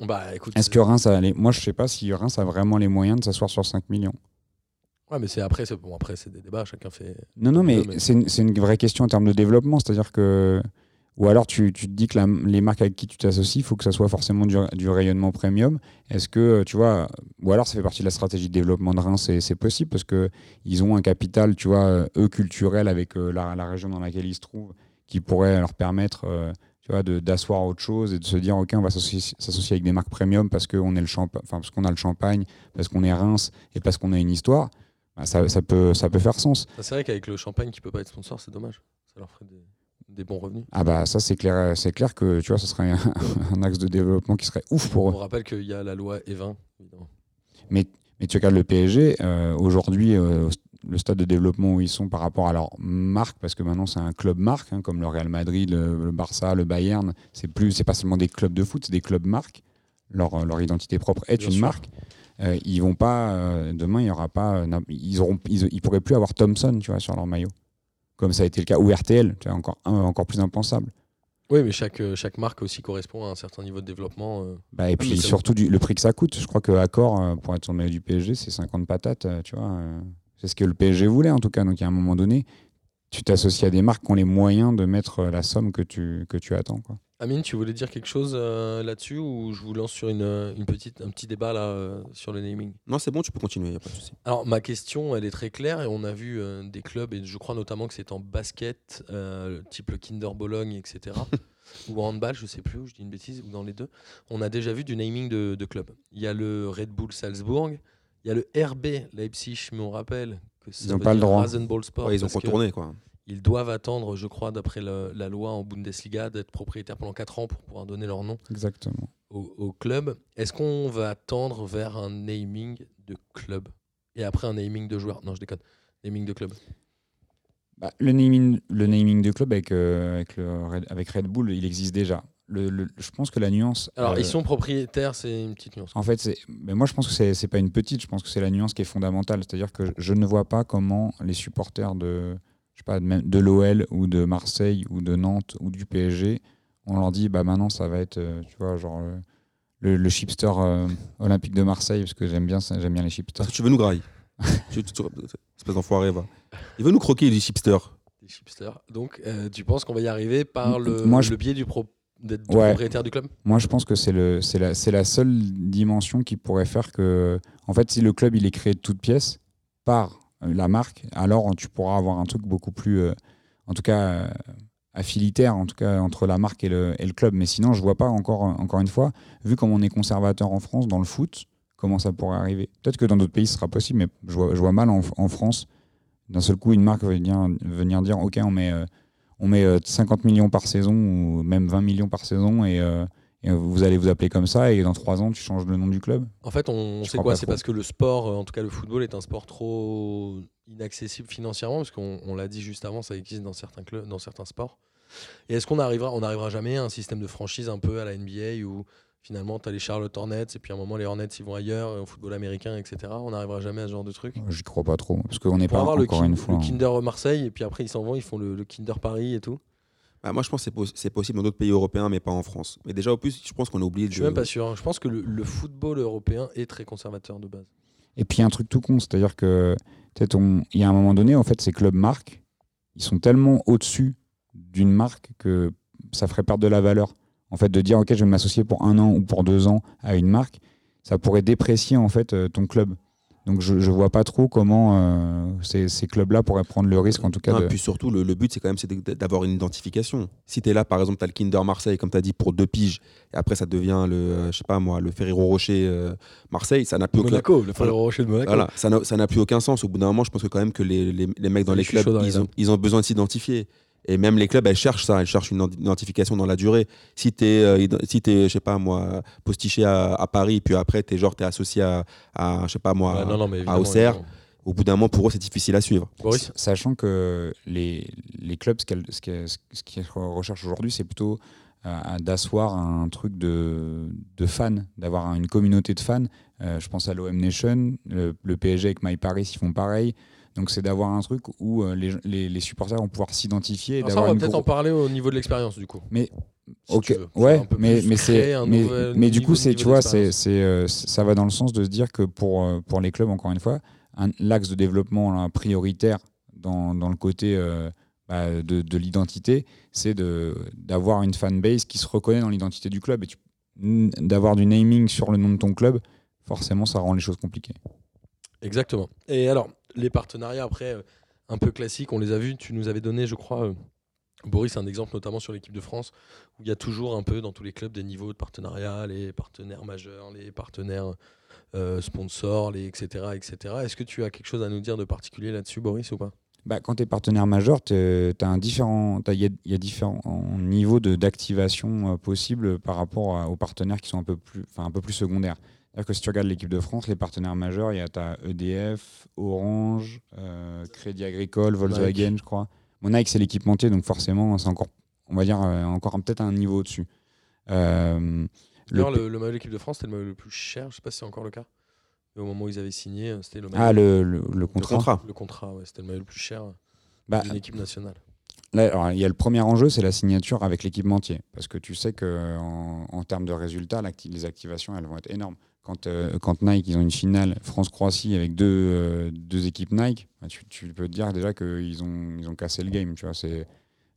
Bah écoute, Est-ce que Reims a les... Moi, je sais pas si Reims a vraiment les moyens de s'asseoir sur 5 millions. ouais, mais c'est après, c'est bon, après c'est des débats, chacun fait. Non, non, mais mais- c'est une, vraie question en termes de développement. C'est-à-dire que. Ou alors tu, tu te dis que la- les marques avec qui tu t'associes, il faut que ça soit forcément du, du rayonnement premium. Est-ce que, tu vois, ou alors ça fait partie de la stratégie de développement de Reims, c'est c'est possible parce qu'ils ont un capital, tu vois, euh, eux, culturel avec euh, la, la région dans laquelle ils se trouvent, qui pourrait leur permettre, euh, tu vois, d'asseoir autre chose et de se dire, OK, on va s'associer avec des marques premium parce qu'on est le champa- enfin, parce qu'on a le champagne, parce qu'on est Reims et parce qu'on a une histoire. Bah, ça, ça, peut, ça peut faire sens. Ah, C'est vrai qu'avec le champagne qui peut pas être sponsor, c'est dommage. Ça leur ferait des, des bons revenus. Ah bah ça c'est clair, c'est clair que tu vois, ce serait un, un axe de développement qui serait ouf pour On eux. rappelle qu'il y a la loi E20, évidemment. Mais tu regardes le PSG, euh, aujourd'hui, euh, le stade de développement où ils sont par rapport à leur marque, parce que maintenant c'est un club marque, hein, comme le Real Madrid, le, le Barça, le Bayern, c'est plus, c'est pas seulement des clubs de foot, c'est des clubs marques. Leur, leur identité propre est Bien une sûr. marque. Euh, ils vont pas, euh, demain il y aura pas, euh, ils auront, ils, ils pourraient plus avoir Thompson, tu vois, sur leur maillot, comme ça a été le cas, ou RTL, tu vois, encore, encore plus impensable. Oui, mais chaque, chaque marque aussi correspond à un certain niveau de développement. Bah, et puis surtout du, le prix que ça coûte. Je crois que Accor, pour être le maillot du PSG, c'est 50 patates, tu vois. Euh, c'est ce que le PSG voulait en tout cas. Donc à un moment donné, tu t'associes à des marques qui ont les moyens de mettre la somme que tu, que tu attends. Quoi. Amine, tu voulais dire quelque chose euh, là-dessus ou je vous lance sur une, euh, une petite, un petit débat là euh, sur le naming? Non, c'est bon, tu peux continuer, y a pas de souci. Alors ma question, elle est très claire et on a vu euh, des clubs et je crois notamment que c'est en basket, euh, type le Kinder Bologne, etc. ou en handball, je sais plus, je dis une bêtise, ou dans les deux. On a déjà vu du naming de, de clubs. Il y a le Red Bull Salzbourg, il y a le RB Leipzig, mais on rappelle que veut pas le droit. Rasenball Sport. Ouais, ils ont contourné, quoi. Ils doivent attendre, je crois, d'après la loi en Bundesliga, d'être propriétaires pendant 4 ans pour pouvoir donner leur nom Exactement. au, au club. Est-ce qu'on va tendre vers un naming de club et après un naming de joueur? Non, je déconne. Naming de club. Bah, le, naming, le naming de club avec, euh, avec, le Red, avec Red Bull, il existe déjà. Le, le- je pense que la nuance. Alors, euh, ils sont propriétaires, c'est une petite nuance. En fait, mais moi je pense que c'est, pas une petite, je pense que c'est la nuance qui est fondamentale. C'est-à-dire que je ne vois pas comment les supporters de, je sais pas, de, l'OL ou de Marseille ou de Nantes ou du PSG, on leur dit bah maintenant ça va être, euh, tu vois, genre euh, le, le chipster euh, olympique de Marseille, parce que j'aime bien, j'aime bien les chipsters. Parce que tu veux nous grailler? Tu- tu- tu- Espèce d'enfoiré, va. Il veut nous croquer, du chipster. Des chipsters. Donc, euh, tu penses qu'on va y arriver par le, moi, je- le biais du, pro- d'être Ouais. propriétaire du club Moi, je pense que c'est le, c'est la, c'est la seule dimension qui pourrait faire que, en fait, si le club il est créé de toutes pièces par euh, la marque, alors tu pourras avoir un truc beaucoup plus, euh, en tout cas, euh, affilitaire, en tout cas entre la marque et le, et le club. Mais sinon, je vois pas encore, encore une fois, vu comme on est conservateur en France dans le foot, comment ça pourrait arriver. Peut-être que dans d'autres pays, ce sera possible, mais je vois, je vois mal en, en France, d'un seul coup, une marque venir, venir dire, ok, on met, euh, on met euh, 50 millions par saison ou même 20 millions par saison et euh, et vous allez vous appeler comme ça et dans trois ans tu changes le nom du club? En fait, on sait quoi? C'est parce que le sport, euh, en tout cas le football, est un sport trop inaccessible financièrement, parce qu'on on l'a dit juste avant, ça existe dans certains clubs, dans certains sports. Et est-ce qu'on arrivera, on n'arrivera jamais à un système de franchise un peu à la NBA où finalement tu as les Charlotte Hornets et puis à un moment les Hornets ils vont ailleurs, euh, au football américain, etc. On n'arrivera jamais à ce genre de truc. j'y crois pas trop parce qu'on n'est pas avoir le, encore une le fois hein. Kinder Marseille et puis après ils s'en vont, ils font le, le Kinder Paris et tout. Bah, moi, je pense que c'est pos- c'est possible dans d'autres pays européens, mais pas en France. Mais déjà, au plus, je pense qu'on a oublié Je de. suis même pas sûr. hein. Je pense que le, le football européen est très conservateur de base. et puis il y a un truc tout con c'est à dire que peut-être on- il y a un moment donné en fait ces clubs marques ils sont tellement au-dessus d'une marque que ça ferait perdre de la valeur en fait de dire ok je vais m'associer pour un an ou pour deux ans à une marque ça pourrait déprécier en fait euh, ton club donc je, je vois pas trop comment euh, ces, ces clubs-là pourraient prendre le risque en tout cas Non, de... et puis surtout, le, le but, c'est quand même d'avoir une identification. Si tu es là, par exemple, tu as le Kinder Marseille, comme tu as dit, pour deux piges, et après, ça devient le, euh, je sais pas moi, le Ferrero Rocher euh, Marseille, ça n'a plus aucun. Monaco, le Ferrero Rocher de Monaco. Voilà, ça n'a ça n'a plus aucun sens. Au bout d'un moment, je pense que quand même que les, les- les mecs dans les clubs, dans les ils ont, ils ont besoin de s'identifier. Et même les clubs, elles cherchent ça, elles cherchent une identification dans la durée. Si tu es, si t'es, je sais pas moi, postiché à, à Paris, puis après, tu es, genre, t'es associé à, à, je sais pas moi, Ouais, non, non, mais à Auxerre, évidemment. au bout d'un moment, pour eux, c'est difficile à suivre. Boris Sachant que les, les clubs, ce qu'ils recherchent aujourd'hui, c'est plutôt euh, d'asseoir un truc de, de fans, d'avoir une communauté de fans. Euh, je pense à l'OM Nation, le, le PSG avec My Paris, ils font pareil. Donc c'est d'avoir un truc où euh, les, les, les supporters vont pouvoir s'identifier. ça, on va peut-être en parler au niveau de l'expérience du coup. Mais si ok, ouais, mais mais c'est mais, du coup c'est tu vois c'est euh, ça va dans le sens de se dire que pour euh, pour les clubs encore une fois un- l'axe de développement là, prioritaire dans, dans le côté euh, bah, de, de l'identité c'est d'avoir une fanbase qui se reconnaît dans l'identité du club et d'avoir du naming sur le nom de ton club forcément ça rend les choses compliquées Exactement. Et alors, les partenariats après, euh, un peu classiques, on les a vus. Tu nous avais donné, je crois, euh, Boris, un exemple notamment sur l'équipe de France, où il y a toujours un peu dans tous les clubs des niveaux de partenariat, les partenaires majeurs, les partenaires euh, sponsors, les etc. etc. Est-ce que tu as quelque chose à nous dire de particulier là-dessus, Boris, ou pas? Bah, quand tu es partenaire majeur, il y a, différents niveaux d'activation euh, possibles par rapport aux partenaires qui sont un peu plus, un peu plus secondaires. C'est-à-dire que si tu regardes l'équipe de France, les partenaires majeurs, il y a ta EDF, Orange, euh, Crédit Agricole, Volkswagen, je crois. Mon Nike, c'est l'équipementier, donc forcément, c'est encore, on va dire, euh, encore peut-être un niveau au-dessus. Euh, le D'ailleurs, le, le maillot de l'équipe de France, c'était le maillot le plus cher. Je sais pas si c'est encore le cas. Mais au moment où ils avaient signé, c'était le maillot. ah, le, le- le Le contrat. contrat. Le contrat, ouais, c'était le maillot le plus cher Bah, d'une équipe nationale. Là, alors, il y a le premier enjeu, c'est la signature avec l'équipementier. Parce que tu sais qu'en en, en termes de résultats, les activations, elles vont être énormes. Quand, euh, quand Nike ils ont une finale France-Croatie avec deux, euh, équipes Nike, bah, tu, peux te dire déjà qu'ils ont, ils ont cassé le game. Tu vois, c'est,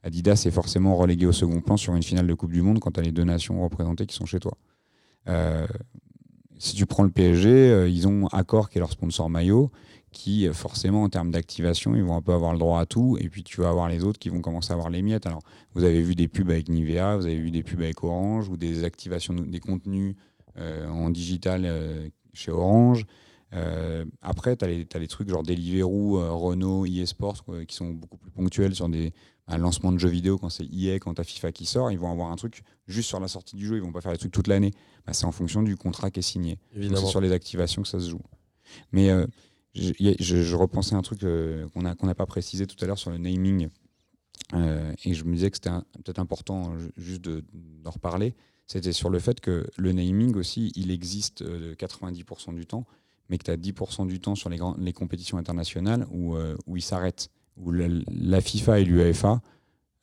Adidas est forcément relégué au second plan sur une finale de Coupe du Monde quand tu as les deux nations représentées qui sont chez toi. Euh, si tu prends le PSG, ils ont Accor qui est leur sponsor maillot, qui forcément en termes d'activation, ils vont un peu avoir le droit à tout, et puis tu vas avoir les autres qui vont commencer à avoir les miettes. Alors, vous avez vu des pubs avec Nivea, vous avez vu des pubs avec Orange, ou des activations, des contenus en digital euh, chez Orange. Euh, après, tu as, les trucs genre Deliveroo, euh, Renault, eSports, euh, qui sont beaucoup plus ponctuels sur des un lancement de jeux vidéo quand c'est EA, quand tu FIFA qui sort, ils vont avoir un truc juste sur la sortie du jeu, ils vont pas faire des trucs toute l'année. Bah, c'est en fonction du contrat qui est signé. C'est sur les activations que ça se joue. Mais euh, je, repensais à un truc euh, qu'on n'a pas précisé tout à l'heure sur le naming. Euh, et je me disais que c'était peut-être important euh, ju- juste de- d'en reparler. C'était sur le fait que le naming aussi, il existe euh, 90% du temps, mais que tu as 10% du temps sur les, grands- les compétitions internationales où, euh, où il s'arrête. Où la, la FIFA et l'UEFA,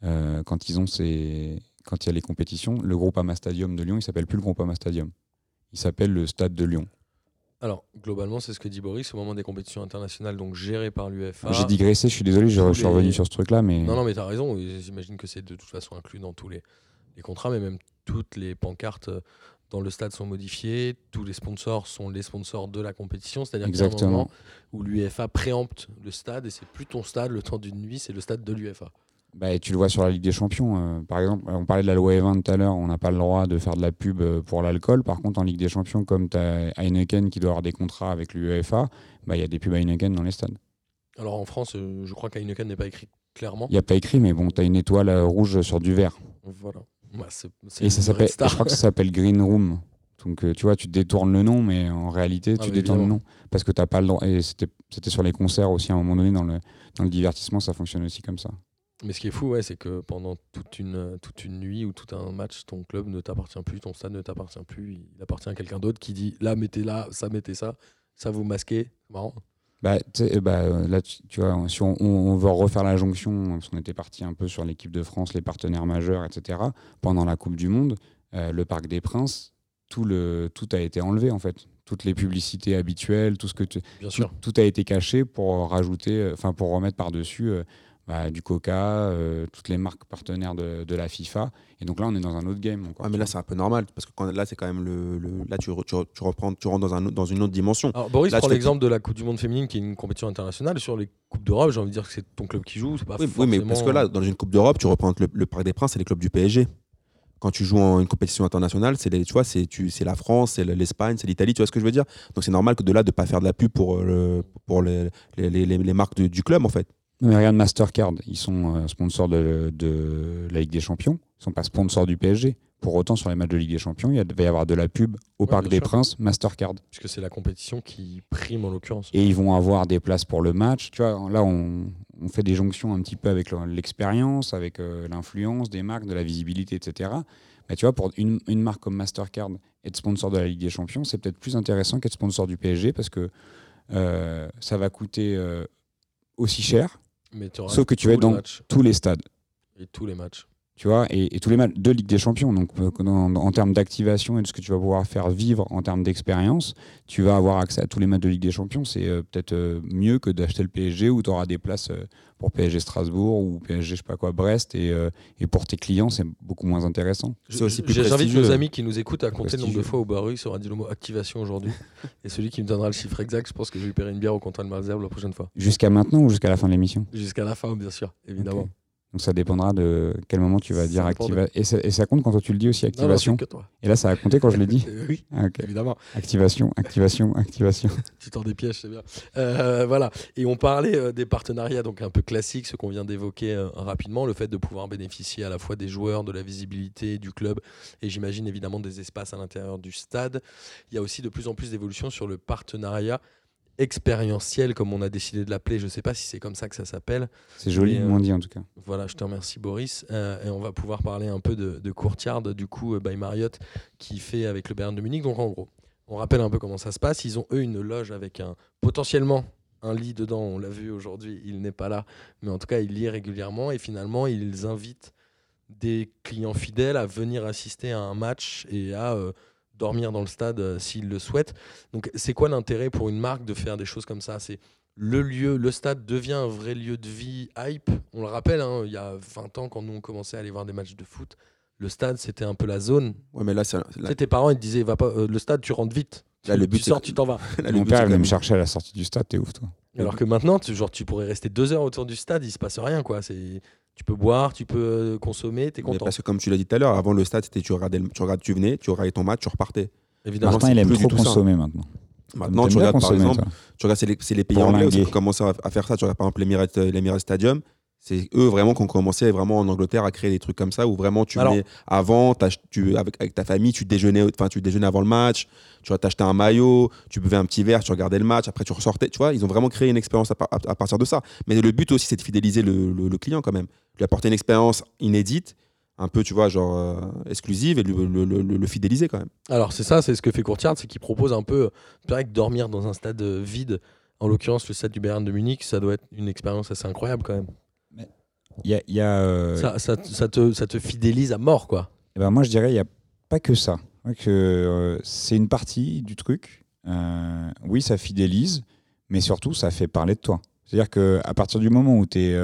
euh, quand ils ont ces, quand il y a les compétitions, le Groupama Stadium de Lyon, il s'appelle plus le Groupama Stadium. Il s'appelle le Stade de Lyon. Alors, globalement, c'est ce que dit Boris au moment des compétitions internationales, donc gérées par l'UEFA. J'ai digressé, je suis désolé, je, suis revenu les- sur ce truc-là, mais Non, non, mais tu as raison. J'imagine que c'est de toute façon inclus dans tous les, les contrats, mais même toutes les pancartes euh, dans le stade sont modifiées. Tous les sponsors sont les sponsors de la compétition. C'est-à-dire qu'il y a un exactement. moment où l'UEFA préempte le stade et c'est plus ton stade le temps d'une nuit, c'est le stade de l'UEFA. Bah, et tu le vois sur la Ligue des Champions. euh, par exemple, on parlait de la loi E20 tout à l'heure, on n'a pas le droit de faire de la pub euh, pour l'alcool. Par contre, en Ligue des Champions, comme tu as Heineken qui doit avoir des contrats avec l'UEFA, bah, il y a des pubs Heineken dans les stades. Alors en France, je crois qu'Heineken n'est pas écrit clairement. Il n'y a pas écrit, mais bon, tu as une étoile rouge sur du vert. Voilà. Bah, Et ça s'appelle, je crois que ça s'appelle Green Room. Donc, euh, tu vois, tu détournes le nom, mais en réalité, Ah, tu détournes le nom. Parce que tu pas le droit. Et c'était c'était sur les concerts aussi, à un moment donné, dans le, dans le divertissement, ça fonctionne aussi comme ça. Mais ce qui est fou, ouais, c'est que pendant toute une, toute une nuit ou tout un match, ton club ne t'appartient plus, ton stade ne t'appartient plus, il appartient à quelqu'un d'autre qui dit là, mettez là, ça, mettez ça, ça vous masquez. Marrant. Bah, bah, euh, là, tu, tu vois, si on, veut refaire la jonction, parce qu'on était parti un peu sur l'équipe de France, les partenaires majeurs, etc., pendant la Coupe du Monde, euh, le Parc des Princes, tout, le, tout a été enlevé, en fait. Toutes les publicités habituelles, tout ce que tu, Bien sûr. tout a été caché pour rajouter, euh, enfin pour remettre par-dessus euh, bah, du Coca, euh, toutes les marques partenaires de, de la FIFA. Et donc là, on est dans un autre game. encore, Ouais, mais là, c'est un peu normal parce que quand, là, c'est quand même le, le- là, tu, re- tu, re- tu reprends, tu rentres dans, un, autre- dans une autre dimension. Alors, Boris Là, prend l'exemple de la Coupe du Monde féminine qui est une compétition internationale. Sur les Coupes d'Europe, j'ai envie de dire que c'est ton club qui joue. C'est pas oui, oui, mais parce que là, dans une Coupe d'Europe, tu représentes le, le Parc des Princes et les clubs du PSG. Quand tu joues en une compétition internationale, c'est les- tu vois, c'est tu- c'est la France, c'est l'Espagne, c'est l'Italie, tu vois ce que je veux dire? Donc c'est normal que de là de pas faire de la pub pour, euh, le- pour les, les, les- les marques de- du club en fait. Mais regarde Mastercard, ils sont euh, sponsors de, de la Ligue des Champions. Ils sont pas sponsors du PSG. Pour autant, sur les matchs de Ligue des Champions, il va y avoir de la pub au Ouais, Parc des sûr. Princes, Mastercard. Puisque c'est la compétition qui prime en l'occurrence. Et ils vont avoir des places pour le match. Tu vois, là, on, on fait des jonctions un petit peu avec le- l'expérience, avec euh, l'influence des marques, de la visibilité, etc. Mais tu vois, pour une, une marque comme Mastercard être sponsor de la Ligue des Champions, c'est peut-être plus intéressant qu'être sponsor du PSG parce que euh, ça va coûter euh, aussi cher, Mais sauf que tu vas être dans matchs tous les stades. et tous les matchs. Tu vois, et, et tous les matchs de Ligue des Champions. Donc, euh, en termes d'activation et de ce que tu vas pouvoir faire vivre en termes d'expérience, tu vas avoir accès à tous les matchs de Ligue des Champions. C'est euh, peut-être euh, mieux que d'acheter le PSG où tu auras des places euh, pour PSG Strasbourg ou PSG, je sais pas quoi, Brest. Et, euh, et pour tes clients, c'est beaucoup moins intéressant. J'invite nos amis qui nous écoutent à compter le nombre de fois où Barus aura dit le mot activation aujourd'hui. et celui qui me donnera le chiffre exact, je pense que je lui paierai une bière au comptoir de Malzerbe la prochaine fois. Jusqu'à maintenant ou jusqu'à la fin de l'émission? Jusqu'à la fin, bien sûr, évidemment. Donc ça dépendra de quel moment tu vas Ça dire activation. Et, ça- et ça compte quand toi tu le dis aussi, Non, non, activation. toi. et là, ça a compté quand je l'ai dit oui, Ah, évidemment. Activation, activation, activation. Tu tends des pièges, c'est bien. Euh, voilà. Et on parlait euh, des partenariats, donc un peu classiques, ce qu'on vient d'évoquer euh, rapidement, le fait de pouvoir bénéficier à la fois des joueurs, de la visibilité du club, et j'imagine évidemment des espaces à l'intérieur du stade. Il y a aussi de plus en plus d'évolutions sur le partenariat expérientiel, comme on a décidé de l'appeler. Je ne sais pas si c'est comme ça que ça s'appelle. C'est joli, euh, moins dit en tout cas. Voilà, je te remercie Boris. Euh, et on va pouvoir parler un peu de, de Courtyard, du coup, euh, by Marriott, qui fait avec le Bayern de Munich. Donc en gros, on rappelle un peu comment ça se passe. Ils ont eux une loge avec un potentiellement un lit dedans. On l'a vu aujourd'hui, il n'est pas là, mais en tout cas, il lit régulièrement et finalement, ils invitent des clients fidèles à venir assister à un match et à euh, dormir dans le stade euh, s'ils le souhaitent. Donc c'est quoi l'intérêt pour une marque de faire des choses comme ça? C'est le lieu, le stade devient un vrai lieu de vie hype. On le rappelle, hein, il y a 20 ans, quand nous on commençait à aller voir des matchs de foot, le stade c'était un peu la zone. Ouais, mais là, c'est- Tu là, sais, tes parents ils te disaient va pas, euh, le stade tu rentres vite. Là, le tu but, c'est- sors, tu t'en vas. là, Mon but, père venait me même- chercher à la sortie du stade, t'es ouf toi. Alors que maintenant, tu, genre, tu pourrais rester deux heures autour du stade, il se passe rien. quoi. C'est, tu peux boire, tu peux euh, consommer, t'es Mais content. parce que comme tu l'as dit tout à l'heure, avant le stade, c'était tu regardais, le- tu regardais, tu venais, tu regardais ton match, tu repartais. Évidemment. Martin c'est il aime plus trop ça. consommer maintenant. Maintenant, tu regardes par exemple, toi. tu regardes c'est les, les pays Pour anglais ont commencé à, à faire ça. Tu regardes par exemple l'Emirates euh, l'Emirates Stadium. C'est eux vraiment qui ont commencé vraiment en Angleterre à créer des trucs comme ça où vraiment tu Alors- venais avant, tu, avec, avec ta famille, tu déjeunais, enfin tu déjeunais avant le match, tu vas t'acheter un maillot, tu buvais un petit verre, tu regardais le match, après tu ressortais. Tu vois, ils ont vraiment créé une expérience à, par- à- à partir de ça. Mais le but aussi, c'est de fidéliser le, le- le client quand même, lui apporter une expérience inédite, un peu, tu vois, genre euh, exclusive et le, le- fidéliser quand même. Alors c'est ça, c'est ce que fait Courtiard, c'est qu'il propose un peu, vrai que dormir dans un stade euh, vide, en l'occurrence le stade du Bayern de Munich, ça doit être une expérience assez incroyable quand même. Il y a, il y a, euh, Ça, ça, ça te, ça te fidélise à mort quoi. Eh ben moi, je dirais, il n'y a pas que ça. Que, euh, c'est une partie du truc. Euh, oui, ça fidélise, mais surtout, ça fait parler de toi. C'est-à-dire qu'à partir du moment où tu es,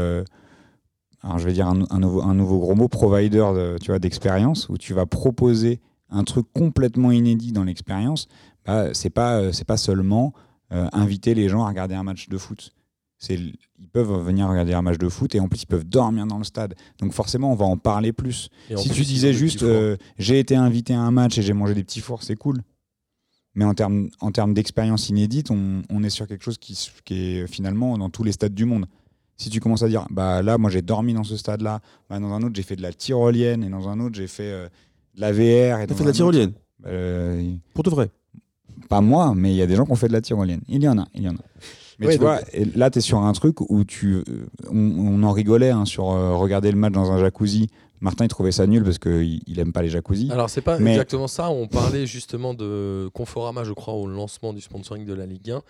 alors je vais dire un, un nouveau, un nouveau gros mot, provider de- tu vois, d'expérience, où tu vas proposer un truc complètement inédit dans l'expérience, bah, c'est pas, c'est pas seulement inviter les gens à regarder un match de foot. C'est, ils peuvent venir regarder un match de foot et en plus ils peuvent dormir dans le stade. Donc forcément on va en parler plus. Et Si plus, tu disais juste euh, j'ai été invité à un match et j'ai mangé des petits fours, c'est cool. Mais en termes en termes d'expérience inédite, on, on est sur quelque chose qui, est finalement dans tous les stades du monde. Si tu commences à dire bah là moi j'ai dormi dans ce stade là, dans un autre j'ai fait de la tyrolienne et dans un autre j'ai fait euh, de la VR et dans fait de la autre- tyrolienne Euh, Pour de vrai. pas moi, mais il y a des gens qui ont fait de la tyrolienne. Il y en a, il y en a. Mais Ouais, tu donc- vois, là, tu es sur un truc où tu. On, on en rigolait hein, sur euh, regarder le match dans un jacuzzi. Martin, il trouvait ça nul parce qu'il il aime pas les jacuzzis. Alors c'est pas Mais- exactement ça. On parlait justement de Conforama, je crois, au lancement du sponsoring de la Ligue 1,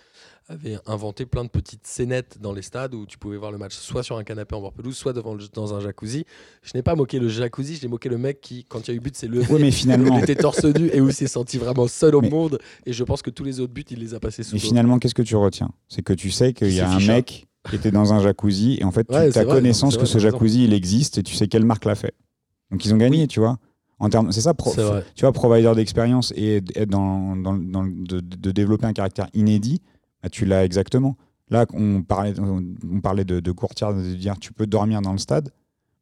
avait inventé plein de petites scénettes dans les stades où tu pouvais voir le match soit sur un canapé en bord pelouse, soit devant le- dans un jacuzzi. Je n'ai pas moqué le jacuzzi, j'ai moqué le mec qui, quand il y a eu but, s'est levé. Oui, mais finalement, Il était torse nu et où il s'est senti vraiment seul au Mais- monde. Et je pense que tous les autres buts, il les a passés sous mais finalement, qu'est-ce que tu retiens? C'est que tu sais qu'il Qui y a un mec qui était dans un jacuzzi et en fait, tu Ouais, as vrai, connaissance que ce jacuzzi, il existe et tu sais quelle marque l'a fait. Donc, ils ont gagné, Oui. tu vois. En termes, c'est ça, pro- tu vois, provider d'expérience et être dans, dans, dans le- de, de développer un caractère inédit, bah, tu l'as exactement. Là, on parlait, on, parlait de, de courtière, de dire tu peux dormir dans le stade,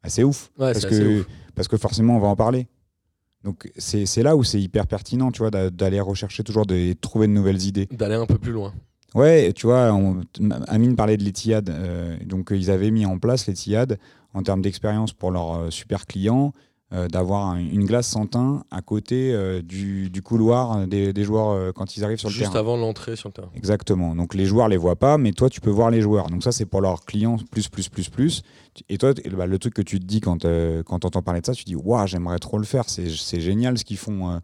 bah, c'est ouf. Ouais, parce, que, ouf. parce que forcément, on va en parler. Donc, c'est c'est là où c'est hyper pertinent, tu vois, d'a- d'aller rechercher toujours de trouver de nouvelles idées. D'aller un peu plus loin. Ouais, tu vois, on- Amine parlait de l'Etihad. euh, donc, euh, ils avaient mis en place l'Etihad en termes d'expérience pour leurs euh, super clients, euh, d'avoir un- une glace sans teint à côté euh, du, du couloir des, des joueurs quand ils arrivent sur le Juste terrain. avant l'entrée sur le terrain. Exactement. Donc, les joueurs les voient pas, mais toi, tu peux voir les joueurs. Donc, ça, c'est pour leurs clients plus, plus, plus, plus. Et toi, bah, le truc que tu te dis quand, euh, quand tu entends parler de ça, tu te dis, waouh, j'aimerais trop le faire. C'est génial ce qu'ils font. euh,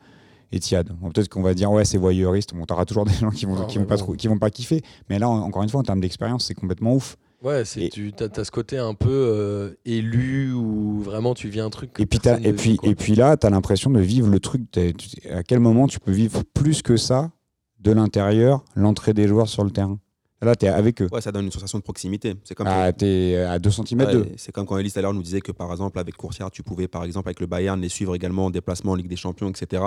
Etihad. Bon, Peut-être qu'on va dire ouais c'est voyeuriste. Bon, t'auras toujours des gens qui vont qui mais vont pas bon. trop- qui vont pas kiffer. Mais là en- encore une fois en termes d'expérience c'est complètement ouf. Ouais, c'est Et- tu as, ce côté un peu euh, élu où vraiment tu vis un truc. que Et puis et puis quoi. et puis là t'as l'impression de vivre le truc. Tu- À quel moment tu peux vivre plus que ça de l'intérieur l'entrée des joueurs sur le terrain? Là t'es avec eux. Ouais, ça donne une sensation de proximité. C'est comme Ah, t'es à 2 cm Ouais, d'eux. c'est comme quand Elise tout à l'heure nous disait que par exemple avec Courtière, tu pouvais par exemple avec le Bayern les suivre également en déplacement en Ligue des Champions, etc.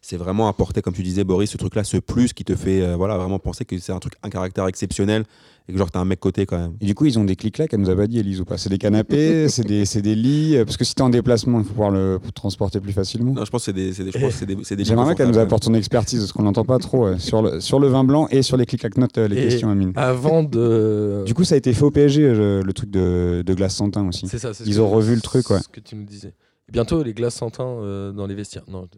C'est vraiment apporter, comme tu disais Boris, ce truc-là, ce plus qui te fait euh, voilà, vraiment penser que c'est un truc, un caractère exceptionnel et que genre t'as un mec côté quand même. Et du coup, ils ont des clics là qu'elle nous a pas dit, Elise, ou pas C'est des canapés, c'est des, c'est des lits. euh, Parce que si t'es en déplacement, il faut pouvoir le transporter plus facilement. Non, je pense que c'est des, c'est des, je pense que c'est des, c'est des J'aimerais qu'elle nous apporte son expertise, parce qu'on n'entend pas trop euh, sur, le, sur le vin blanc et sur les clics notes les Et- questions, Amine. Avant de. Du coup, ça a été fait au PSG, euh, le truc de, de glace Santin aussi. c'est ça, c'est ce ils ont revu le truc, ouais. Ce que tu nous disais. Bientôt, les glaces Santin euh, dans les vestiaires. Non.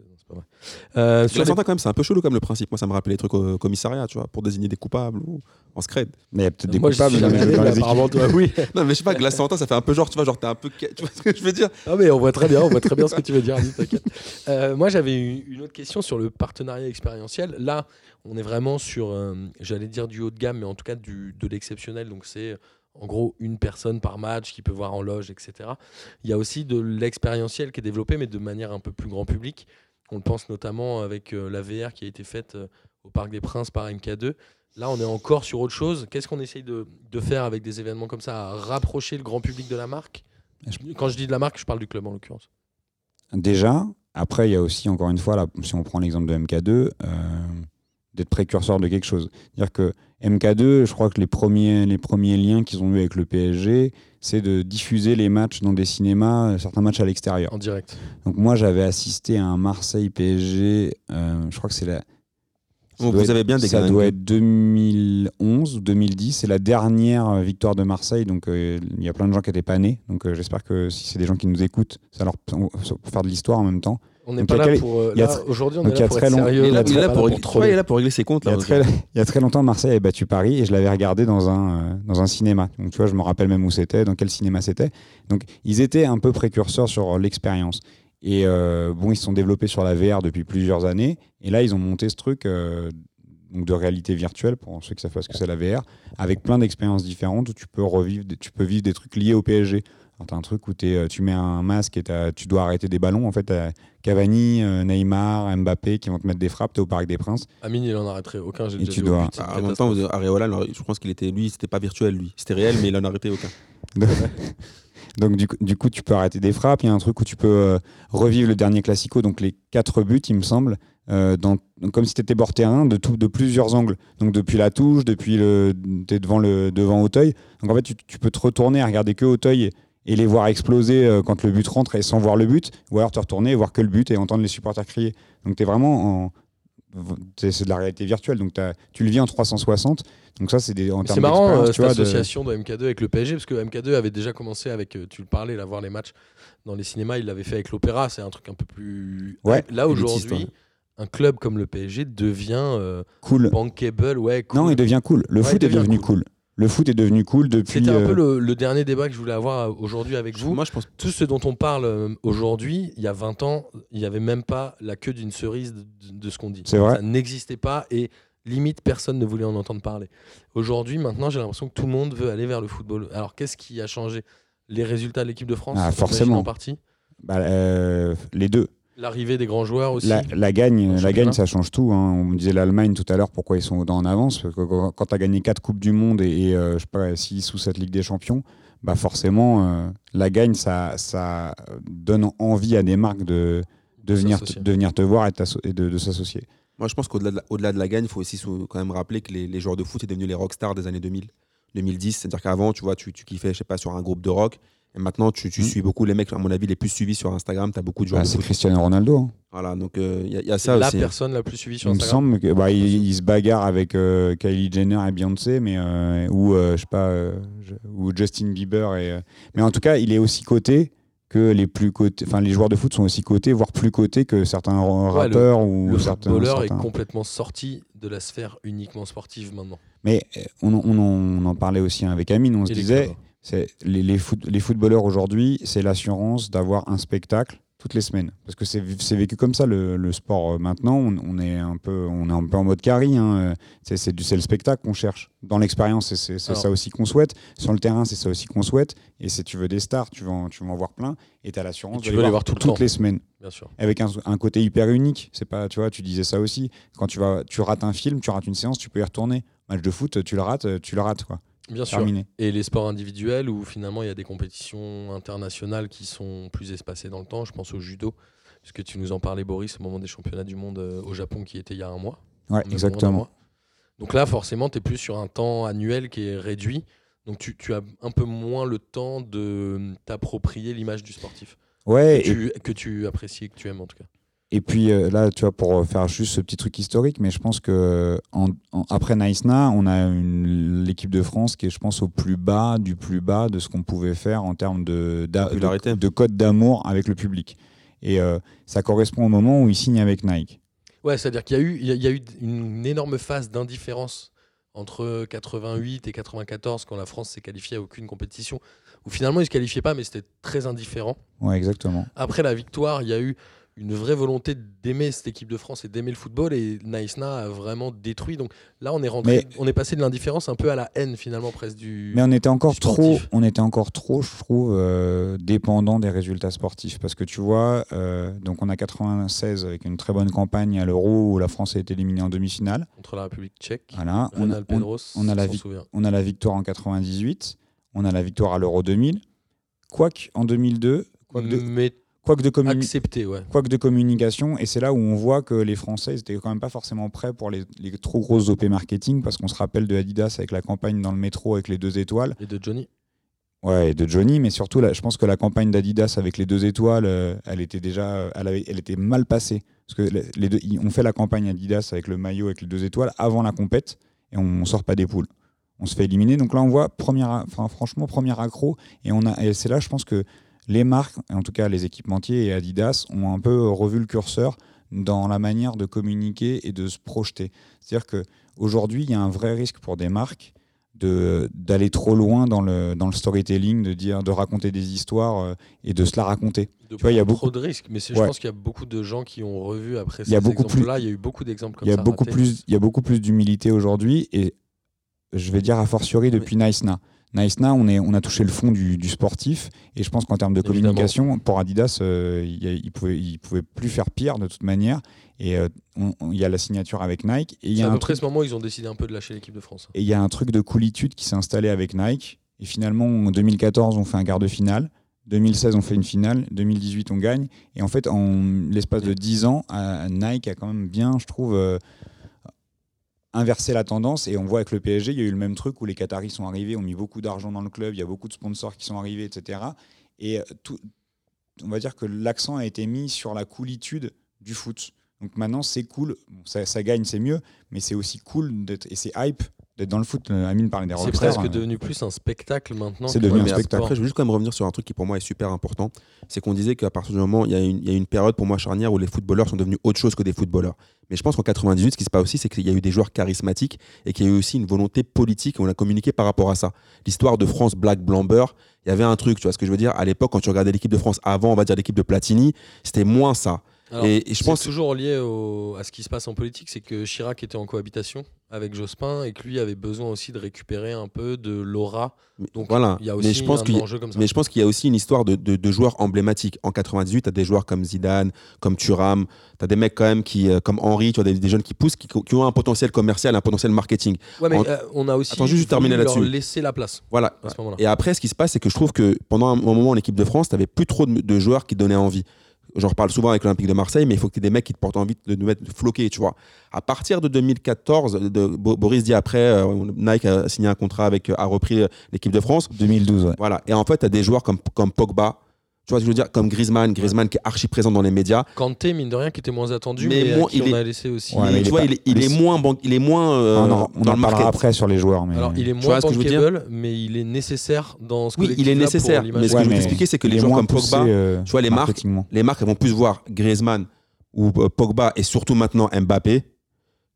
Euh, sur les- quand même, c'est un peu chelou comme le principe. Moi, ça me rappelle les trucs au commissariat, tu vois, pour désigner des coupables ou en scred. Mais il y a peut-être des Moi, je coupables suis dans les, apparemment, toi, oui. Non, mais je sais pas, glace Santin, ça fait un peu genre, tu vois, genre t'es un peu. Tu vois ce que je veux dire? Ah mais on voit très bien, on voit très bien ce que tu veux dire. Euh, moi j'avais une, une autre question sur le partenariat expérientiel. Là, on est vraiment sur, euh, j'allais dire du haut de gamme, mais en tout cas du, de l'exceptionnel. Donc c'est en gros une personne par match qui peut voir en loge, etc. Il y a aussi de l'expérientiel qui est développé, mais de manière un peu plus grand public. On le pense notamment avec euh, la VR qui a été faite euh, au Parc des Princes par MK2. Là, on est encore sur autre chose. Qu'est-ce qu'on essaye de, de faire avec des événements comme ça, à rapprocher le grand public de la marque? Quand je dis de la marque, je parle du club en l'occurrence. Déjà, après, il y a aussi, encore une fois, là, si on prend l'exemple de MK2, euh, d'être précurseur de quelque chose. C'est-à-dire que MK2, je crois que les premiers, les premiers liens qu'ils ont eu avec le PSG, c'est de diffuser les matchs dans des cinémas, euh, certains matchs à l'extérieur. En direct. Donc moi, j'avais assisté à un Marseille PSG, euh, je crois que c'est la... ça vous être- avez bien des Ça doit être 2011 ou 2010. C'est la dernière euh, victoire de Marseille. Donc euh, il y a plein de gens qui n'étaient pas nés. Donc euh, j'espère que si c'est des gens qui nous écoutent, ça leur pour faire de l'histoire en même temps. On n'est pas il y a là pour. euh, il y a là, tr- Aujourd'hui, on est là pour être sérieux. Il est là, pour, régler- troller. ouais, il est là pour régler ses comptes. Il y, a très, il y a très longtemps, Marseille avait battu Paris et je l'avais regardé dans un, euh, dans un cinéma. Donc, tu vois, je me rappelle même où c'était, dans quel cinéma c'était. Donc, ils étaient un peu précurseurs sur l'expérience. Et euh, bon, ils se sont développés sur la VR depuis plusieurs années. Et là, ils ont monté ce truc euh, donc de réalité virtuelle, pour ceux qui savent pas ce que c'est la VR, avec plein d'expériences différentes où tu peux, revivre, tu peux vivre des trucs liés au PSG. Alors, t'as un truc où t'es, euh, tu mets un masque et t'as- tu dois arrêter des ballons. En fait, t'as Cavani, euh, Neymar, Mbappé qui vont te mettre des frappes. T'es au Parc des Princes. Amine, il en arrêterait aucun. J'ai Et déjà tu dois- Ah, en même temps, catastrophe. Areola, alors, je pense qu'il était lui, c'était pas virtuel lui, c'était réel, mais il en a arrêté aucun. Donc du, coup- du coup, tu peux arrêter des frappes. Il y a un truc où tu peux euh, revivre le dernier classico, donc les quatre buts, il me semble, euh, dans, donc comme si tu étais bord terrain de, tout, de plusieurs angles. Donc depuis la touche, depuis le, t'es devant le devant Auteuil. Donc en fait, tu, tu peux te retourner à regarder que Auteuil et, les voir exploser euh, quand le but rentre et sans voir le but, ou alors te retourner et voir que le but et entendre les supporters crier. Donc tu es vraiment en c'est de la réalité virtuelle, donc tu le vis en 360. Donc ça, c'est des C'est marrant euh, cette vois, association de... MK2 avec le PSG parce que MK2 avait déjà commencé avec, euh, tu le parlais, là, voir les matchs dans les cinémas, il l'avait fait avec l'opéra, c'est un truc un peu plus. Ouais, Là aujourd'hui, un club comme le PSG devient euh, cool. bankable, ouais. Non, cool. il devient cool. Le Ouais, foot est devenu cool. cool. Le foot est devenu cool depuis. C'était un euh, peu le, le dernier débat que je voulais avoir euh, aujourd'hui avec vous. Moi, je pense Tout ce dont on parle euh, aujourd'hui, il y a 20 ans, il n'y avait même pas la queue d'une cerise de, de ce qu'on dit. C'est vrai. Ça n'existait pas et limite personne ne voulait en entendre parler. Aujourd'hui, maintenant, j'ai l'impression que tout le monde veut aller vers le football. Alors, qu'est-ce qui a changé? Les résultats de l'équipe de France? Ah, forcément. En partie. bah, euh, les deux. L'arrivée des grands joueurs aussi. La, la gagne, la gagne, ça change tout. hein. On me disait l'Allemagne tout à l'heure, pourquoi ils sont autant en avance Parce que quand- tu as gagné 4 Coupes du Monde et, et, euh, je sais pas, 6 ou 7 Ligues des Champions, bah forcément, euh, la gagne, ça, ça donne envie à des marques de, de, venir, te, s'associer. de venir te voir et, de, de s'associer. Moi, je pense qu'au-delà de, la- au-delà de la gagne, il faut aussi quand même rappeler que les, les joueurs de foot sont devenus les rockstars des années 2000, 2010. C'est-à-dire qu'avant, tu vois, tu, tu kiffais, je sais pas, sur un groupe de rock. Et maintenant, tu, tu Mm. suis beaucoup les mecs, à mon avis, les plus suivis sur Instagram. Tu as beaucoup de joueurs Bah, de c'est. Cristiano Ronaldo. hein. Voilà, donc il y, a- y a ça la aussi. hein. personne la plus suivie sur Il me Instagram. semble que bah, il, il se bagarre avec euh, Kylie Jenner et Beyoncé, mais euh, ou euh, je sais pas, euh, je- ou Justin Bieber et. euh, mais en tout cas, il est aussi coté que les plus cotés. Enfin, les joueurs de foot sont aussi cotés, voire plus cotés que certains ra- Ouais, le- rappeurs ou Le certains. footballeur certains- est complètement sorti de la sphère uniquement sportive maintenant. Mais euh, on, en- on en- on en parlait aussi avec Amine. On se Et disait, les, les, foot- les footballeurs aujourd'hui, c'est l'assurance d'avoir un spectacle toutes les semaines. Parce que c'est vécu comme ça le, le sport euh, maintenant. On, on est un peu, on est un peu en mode carry. hein. C'est le spectacle qu'on cherche. Dans l'expérience, c'est- ça aussi qu'on souhaite. Sur le terrain, c'est ça aussi qu'on souhaite. Et si tu veux des stars, tu en, tu veux en voir plein. Et tu as l'assurance de veux les voir tout le toutes temps. les semaines Bien sûr. avec un, un côté hyper unique. C'est pas, tu vois, tu disais ça aussi. Quand tu vas, tu rates un film, tu rates une séance, tu peux y retourner. Match de foot, tu le rates, tu le rates quoi. Bien sûr. Et les sports individuels où finalement il y a des compétitions internationales qui sont plus espacées dans le temps. Je pense au judo, puisque tu nous en parlais, Boris, au moment des championnats du monde euh, au Japon qui était il y a un mois. Ouais, exactement. mois. Donc là, forcément, tu es plus sur un temps annuel qui est réduit. Donc tu, tu as un peu moins le temps de t'approprier l'image du sportif. Ouais, que, et, tu, que tu apprécies et que tu aimes en tout cas. Et puis euh, là, tu vois, pour faire juste ce petit truc historique, mais je pense que en, en- après Naïsna, on a l'équipe de France qui est, je pense, au plus bas du plus bas de ce qu'on pouvait faire en termes de, de, de code d'amour avec le public. Et euh, ça correspond au moment où il signe avec Nike. Ouais, c'est-à-dire qu'il y, a eu- il y a- il y a eu une énorme phase d'indifférence entre 88 et 94 quand la France s'est qualifiée à aucune compétition, où finalement ils se qualifiaient pas, mais c'était très indifférent. Ouais, exactement. Après la victoire, il y a eu une vraie volonté d'aimer cette équipe de France et d'aimer le football et Naïsna a vraiment détruit. Donc là, on est rentré, Mais- on est passé de l'indifférence un peu à la haine finalement presque du. Mais on était encore trop, on était encore trop, je trouve, euh, dépendant des résultats sportifs. Parce que tu vois, euh, donc on a 96 avec une très bonne campagne à l'Euro où la France a été éliminée en demi-finale. contre la République tchèque. Voilà. On a, Reynald on- Pedros, on a la on a la victoire en 98, on a la victoire à l'Euro 2000. Quoique en 2002, quoique de, Mais quoique de, communi- accepté, ouais. quoique de communication, et c'est là où on voit que les Français étaient quand même pas forcément prêts pour les, les trop grosses OP marketing, parce qu'on se rappelle de Adidas avec la campagne dans le métro avec les deux étoiles. Et de Johnny. Ouais, et de Johnny, mais surtout, là, je pense que la campagne d'Adidas avec les deux étoiles, euh, elle était déjà, elle, avait- elle était mal passée. Parce que les- deux, on fait la campagne Adidas avec le maillot avec les deux étoiles avant la compète, et on, ne sort pas des poules. On se fait éliminer. Donc là, on voit, première, enfin, franchement, premier accro. Et, on a, et c'est là, je pense que les marques, en tout cas les équipementiers et Adidas, ont un peu revu le curseur dans la manière de communiquer et de se projeter. C'est-à-dire qu'aujourd'hui, il y a un vrai risque pour des marques de d'aller trop loin dans le dans le storytelling, de dire de raconter des histoires euh, et de se la raconter. De vois, il y a beaucoup- trop de risques. Mais je pense qu'il y a beaucoup de gens qui ont revu après Il y a ces beaucoup plus- exemples-là. Il y a eu beaucoup d'exemples comme Il y a ça. beaucoup ratés. plus il y a beaucoup plus d'humilité aujourd'hui et je vais dire a fortiori depuis Nice-Na. Nice-Na, on est on a touché le fond du, du sportif et je pense qu'en termes de Évidemment. communication pour Adidas, euh, il il pouvait il pouvait plus faire pire de toute manière et euh, il y a la signature avec Nike et y a à un peu près ce moment où ils ont décidé un peu de lâcher l'équipe de France. Et il y a un truc de coolitude qui s'est installé avec Nike. Et finalement, en 2014, on fait un quart de finale. 2016, on fait une finale. 2018, on gagne. Et en fait, en l'espace de 10 ans, euh, Nike a quand même bien, je trouve, inversé la tendance. Et on voit avec le PSG, il y a eu le même truc où les Qataris sont arrivés, ont mis beaucoup d'argent dans le club. Il y a beaucoup de sponsors qui sont arrivés, etc. Et euh, tout, on va dire que l'accent a été mis sur la coolitude du foot. Donc maintenant, c'est cool. Ça, ça gagne, c'est mieux. Mais c'est aussi cool et c'est hype d'être dans le foot. Euh, Amine parlait des C'est presque euh, devenu plus un spectacle maintenant. C'est devenu un spectacle. sport. Après, je veux juste quand même revenir sur un truc qui pour moi est super important. C'est qu'on disait qu'à partir du moment, il y, a une, il y a une période pour moi charnière où les footballeurs sont devenus autre chose que des footballeurs. Mais je pense qu'en 98, ce qui se passe aussi, c'est qu'il y a eu des joueurs charismatiques et qu'il y a eu aussi une volonté politique et on a communiqué par rapport à ça. L'histoire de France Black Blamber, il y avait un truc, tu vois ce que je veux dire? À l'époque, quand tu regardais l'équipe de France avant, on va dire l'équipe de Platini, c'était moins ça. Alors, Et- et je c'est pense- toujours lié au- à ce qui se passe en politique, c'est que Chirac était en cohabitation avec Jospin et que lui avait besoin aussi de récupérer un peu de l'aura. Mais Donc voilà. il y a Mais aussi je pense un qu'il y a- enjeu comme ça. Mais je pense qu'il y a aussi une histoire de, de- de joueurs emblématiques. En 98, tu as des joueurs comme Zidane, comme Thuram, tu as des mecs quand même qui, euh, comme Henry, tu as des, des jeunes qui poussent, qui, qui ont un potentiel commercial, un potentiel marketing. Ouais, mais en- euh, on a aussi Attends, juste terminer là-dessus. laisser la place Voilà. à ce moment-là. Et après, ce qui se passe, c'est que je trouve que pendant un moment en équipe de France, tu n'avais plus trop de, de joueurs qui donnaient envie. J'en reparle souvent avec l'Olympique de Marseille, mais il faut que tu aies des mecs qui te portent envie de nous mettre floquer, tu vois. À partir de 2014, de, Bo- Boris dit après, euh, Nike a signé un contrat avec, euh, a repris euh, l'équipe de France. 2012, ouais. Voilà. Et en fait, tu as des joueurs comme, comme Pogba, tu vois ce que je veux dire, comme Griezmann, Griezmann qui est archi présent dans les médias. Kanté, mine de rien, qui était moins attendu, Mais mais, à moins- qui il on est- a laissé aussi. Ouais, il tu est vois, pas- il est, il est mais moins, ban- il est moins euh, on en, on dans en le market. après sur les joueurs. Mais... Alors, il est moins ce que je veux dire? bankable, mais il est nécessaire dans ce Oui, il est nécessaire, mais ce que je veux t'expliquer, c'est que les joueurs comme Pogba, euh, tu vois, les marques, les marques elles vont plus voir Griezmann ou euh, Pogba et surtout maintenant Mbappé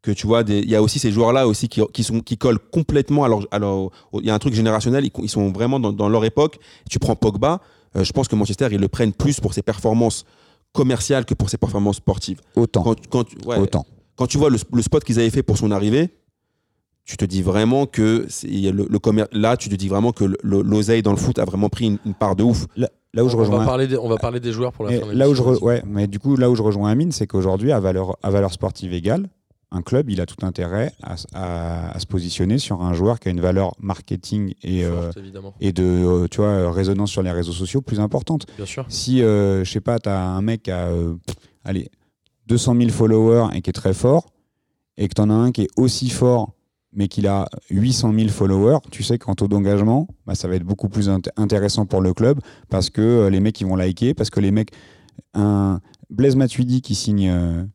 que tu vois des- il y a aussi ces joueurs là aussi qui, qui sont qui collent complètement alors alors il y a un truc générationnel ils, ils sont vraiment dans, dans leur époque tu prends Pogba euh, je pense que Manchester ils le prennent plus pour ses performances commerciales que pour ses performances sportives Autant. quand, quand, tu- ouais, Autant. quand tu vois le, le spot qu'ils avaient fait pour son arrivée tu te dis vraiment que c'est- il y a le, le commer- là tu te dis vraiment que le- le- l'oseille dans le foot a vraiment pris une, une part de ouf Là, là où je on, va rejoins. parler des, on va parler des joueurs pour la fin de là où je re- ouais, mais du coup, là où je rejoins Amine, c'est qu'aujourd'hui, à valeur, à valeur sportive égale, un club, il a tout intérêt à, s- à- à se positionner sur un joueur qui a une valeur marketing et, euh, Forte, évidemment. et de euh, tu vois, euh, résonance sur les réseaux sociaux plus importante. Bien sûr. Si, euh, je sais pas, tu as un mec qui a allez, 200 000 followers et qui est très fort, et que tu en as un qui est aussi fort, mais qu'il a 800 000 followers, tu sais qu'en taux d'engagement, bah, ça va être beaucoup plus int- intéressant pour le club parce que les mecs ils vont liker, parce que les mecs. Un Blaise Matuidi qui signe.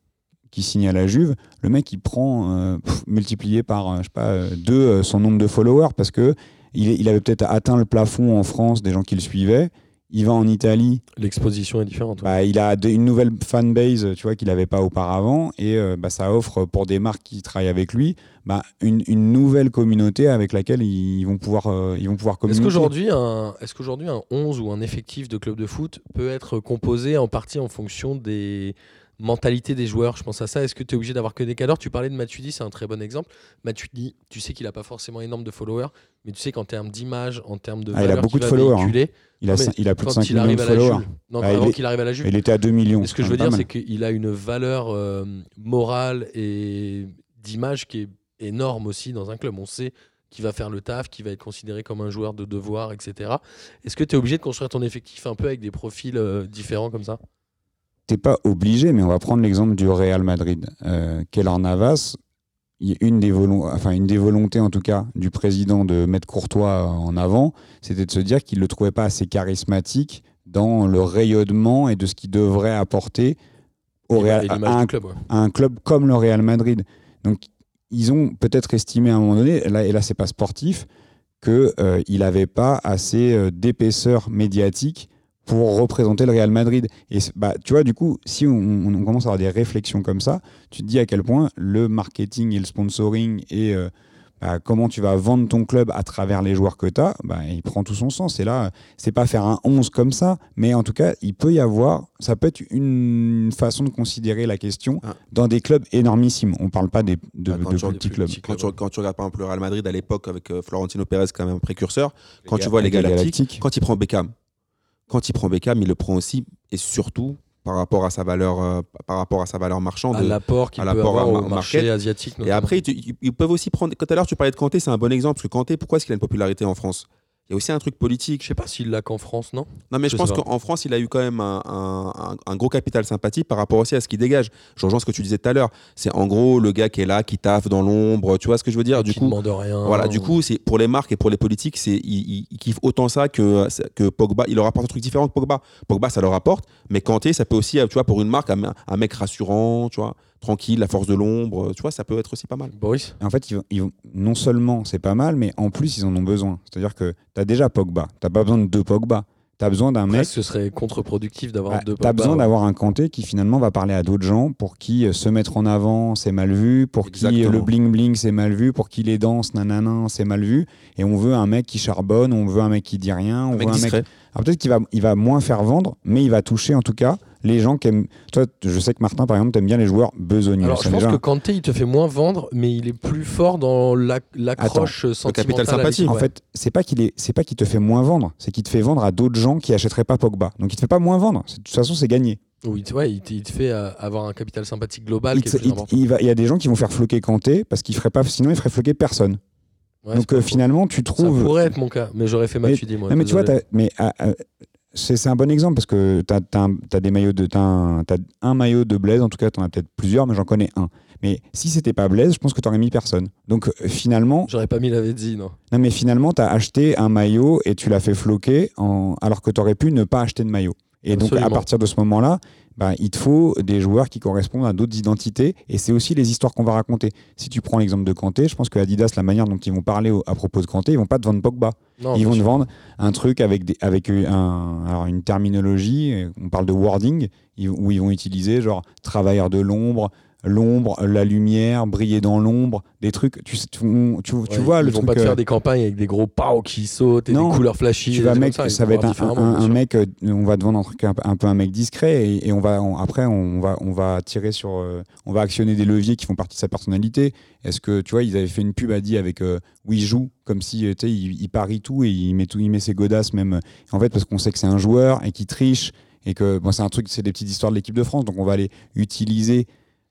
Qui signe à la Juve, le mec il prend euh, pff, multiplié par euh, je sais pas euh, deux son nombre de followers parce que il, il avait peut-être atteint le plafond en France des gens qui le suivaient Il va en Italie, L'exposition est différente. ouais. bah, il a de- une nouvelle fanbase, tu vois, qu'il n'avait pas auparavant, et euh, bah, ça offre pour des marques qui travaillent avec lui, bah, une, une nouvelle communauté avec laquelle ils vont pouvoir, euh, ils vont pouvoir Est-ce communiquer. qu'aujourd'hui un, est-ce qu'aujourd'hui un 11 ou un effectif de club de foot peut être composé en partie en fonction des mentalités des joueurs Je pense à ça. Est-ce que tu es obligé d'avoir que des cadres Tu parlais de Matuidi, c'est un très bon exemple. Matuidi, tu sais qu'il n'a pas forcément énorme de followers, mais tu sais qu'en termes d'image, en termes de Ah, il a valeur beaucoup de followers, hein. il, a, Non, il a plus de quand 5 il millions de followers. Non, Ah, il avant qu'il arrive à la Juve, Il était à 2 millions. Ce que je c'est veux dire, c'est qu'il a une valeur euh, morale et d'image qui est énorme aussi dans un club. On sait qu'il va faire le taf, qu'il va être considéré comme un joueur de devoir, etc. Est-ce que tu es obligé de construire ton effectif un peu avec des profils euh, différents comme ça? T'es pas obligé, mais on va prendre l'exemple du Real Madrid. Euh, Keylor Navas, une des, volon- enfin, une des volontés en tout cas du président de mettre Courtois en avant, c'était de se dire qu'il ne le trouvait pas assez charismatique dans le rayonnement et de ce qu'il devrait apporter au Et Real, à, un, club, ouais. à un club comme le Real Madrid. Donc ils ont peut-être estimé à un moment donné, là, et là c'est pas sportif, qu'il n'avait pas assez euh, d'épaisseur médiatique pour représenter le Real Madrid. Et bah, tu vois, du coup, si on, commence à avoir des réflexions comme ça, tu te dis à quel point le marketing et le sponsoring et euh, bah, comment tu vas vendre ton club à travers les joueurs que tu as, bah, il prend tout son sens. Et là, c'est pas faire un 11 comme ça, mais en tout cas, il peut y avoir, ça peut être une façon de considérer la question Ah. dans des clubs énormissimes. On parle pas des, de, Ah, tu- petits clubs. Quand tu, quand tu regardes par exemple le Real Madrid à l'époque avec euh, Florentino Pérez quand même un précurseur, Les quand tu vois les Galactiques. quand il prend Beckham, quand il prend Beckham, il le prend aussi et surtout par rapport à sa valeur, euh, par rapport à sa valeur marchande. À l'apport qu'il peut avoir au marché market. asiatique. Et après, ils peuvent aussi prendre. Tout à l'heure, tu parlais de Kanté, c'est un bon exemple parce que Kanté, pourquoi est-ce qu'il a une popularité en France? Il y a aussi un truc politique. je sais pas s'il l'a qu'en France, non? Non, mais je, Je pense qu'en France, il a eu quand même un, un- un- un gros capital sympathie par rapport aussi à ce qu'il dégage. Je rejoins ce que tu disais tout à l'heure. C'est en gros le gars qui est là, qui taffe dans l'ombre. Tu vois ce que je veux dire? Du Qui coup, demande rien. voilà, du coup, c'est pour les marques et pour les politiques, c'est ils, ils kiffent autant ça que que Pogba. Il leur apporte un truc différent que Pogba. Pogba, ça leur apporte, mais Kanté, ça peut aussi, tu vois, pour une marque, un, un mec rassurant, tu vois, tranquille, la force de l'ombre, tu vois, ça peut être aussi pas mal. Boris En fait, ils non seulement c'est pas mal, mais en plus, ils en ont besoin. C'est-à-dire que tu as déjà Pogba. Tu pas besoin de deux Pogba. Tu as besoin d'un mec. Ce serait contre-productif d'avoir Bah, deux T'as Pogba, besoin ouais. d'avoir un Kanté qui finalement va parler à d'autres gens pour qui euh, se mettre en avant c'est mal vu, pour qui euh, le bling bling c'est mal vu, pour qui les danses nanana c'est mal vu. Et on veut un mec qui charbonne, on veut un mec qui dit rien, on Un veut mec un discret. mec. Alors peut-être qu'il va, il va moins faire vendre, mais il va toucher en tout cas les gens qui aiment. Toi, je sais que Martin par exemple t'aimes bien les joueurs besogneux. Alors, Ça, je pense déjà- que Kanté, il te fait moins vendre, mais il est plus fort dans la- l'accroche sentimentale. capital sympathie. En ouais. fait, c'est pas qu'il est, c'est pas qu'il te fait moins vendre, c'est qu'il te fait vendre à d'autres gens qui achèteraient pas Pogba. Donc il te fait pas moins vendre. De toute façon, c'est gagné. Oui, tu vois, il te, il te fait euh, avoir un capital sympathique global Il, qui est il- va- y a des gens qui vont faire floquer Kanté parce qu'il ferait pas, sinon il ferait floquer personne. Ouais, Donc euh, finalement, tu ça trouves. pourrait être mon cas, mais j'aurais fait Mais- Matuidi, moi. non, mais tu vois, mais ah, ah, c'est un bon exemple parce que tu as, des maillots de, t'as un, maillot de Blaise, en tout cas, tu en as peut-être plusieurs, mais j'en connais un. Mais si c'était pas Blaise, je pense que tu aurais mis personne. Donc euh, finalement, J'aurais pas mis la dit, non. non, mais finalement, tu as acheté un maillot et tu l'as fait floquer en... alors que tu aurais pu ne pas acheter de maillot. Et donc, à partir de ce moment-là, bah, il te faut des joueurs qui correspondent à d'autres identités. Et c'est aussi les histoires qu'on va raconter. Si tu prends l'exemple de Kanté, je pense que Adidas, la manière dont ils vont parler au- à propos de Kanté, ils vont pas te vendre Pogba. Non, ils vont te vendre un truc avec, des, avec un, alors une terminologie, on parle de wording, où ils vont utiliser genre travailleur de l'ombre, l'ombre, la lumière, briller dans l'ombre, des trucs. Tu, tu, tu- tu Ouais, vois ils le vont truc. pas te euh, faire des campagnes avec des gros pows qui sautent et Non, des couleurs flashy. tu vas mec, ça, va être un, mec, euh, on va te vendre un truc un, peu- un peu un mec discret et, et on va on- après on va on va tirer sur, euh, on va actionner des leviers qui font partie de sa personnalité. Est-ce que tu vois, ils avaient fait une pub à dit avec euh, où il joue comme si euh, tu sais il, il parie tout et il met tout, il met ses godasses même. En fait parce qu'on sait que c'est un joueur et qu'il triche et que bon, c'est un truc, c'est des petites histoires de l'équipe de France, donc on va aller utiliser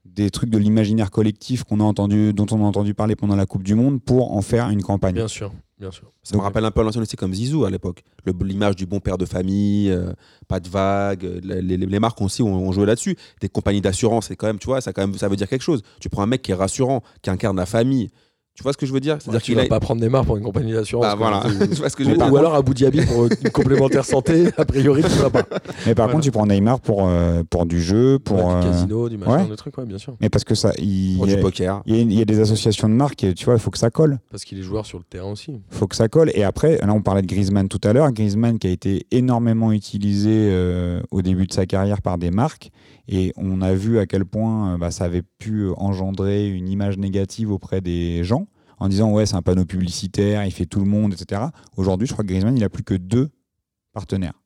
des trucs de l'imaginaire collectif qu'on a entendu, dont on a entendu parler pendant la Coupe du Monde pour en faire une campagne. Bien sûr, bien sûr. Ça me rappelle un peu à l'ancienne aussi comme Zizou à l'époque. Le- L'image du bon père de famille, euh, pas de vagues. euh, Les, les- les marques aussi ont, ont joué là-dessus. Des compagnies d'assurance, c'est quand même, tu vois, ça, quand même, ça veut dire quelque chose. Tu prends un mec qui est rassurant, qui incarne la famille. Tu vois ce que je veux dire? Ouais, C'est-à-dire tu qu'il vas a. pas prendre Neymar pour une compagnie d'assurance. Bah, quoi. voilà. C'est- tu vois ce que je veux Ou, dire? ou alors Abu Dhabi pour une complémentaire santé, a priori tu vas pas. Mais par Voilà. contre, tu prends Neymar pour, euh, pour du jeu, pour. Ouais, du euh, casino, du machin, ouais. des trucs, ouais, bien sûr. Mais parce que ça. Il, Pour il y du a- poker. il y, a, il y a des associations de marques, et tu vois, il faut que ça colle. Parce qu'il est joueur sur le terrain aussi. faut que ça colle. Et après, là, on parlait de Griezmann tout à l'heure. Griezmann qui a été énormément utilisé euh, au début de sa carrière par des marques. Et on a vu à quel point euh, bah, ça avait pu engendrer une image négative auprès des gens en disant ouais c'est un panneau publicitaire, il fait tout le monde, etc. Aujourd'hui, je crois que Griezmann, il a plus que deux partenaires.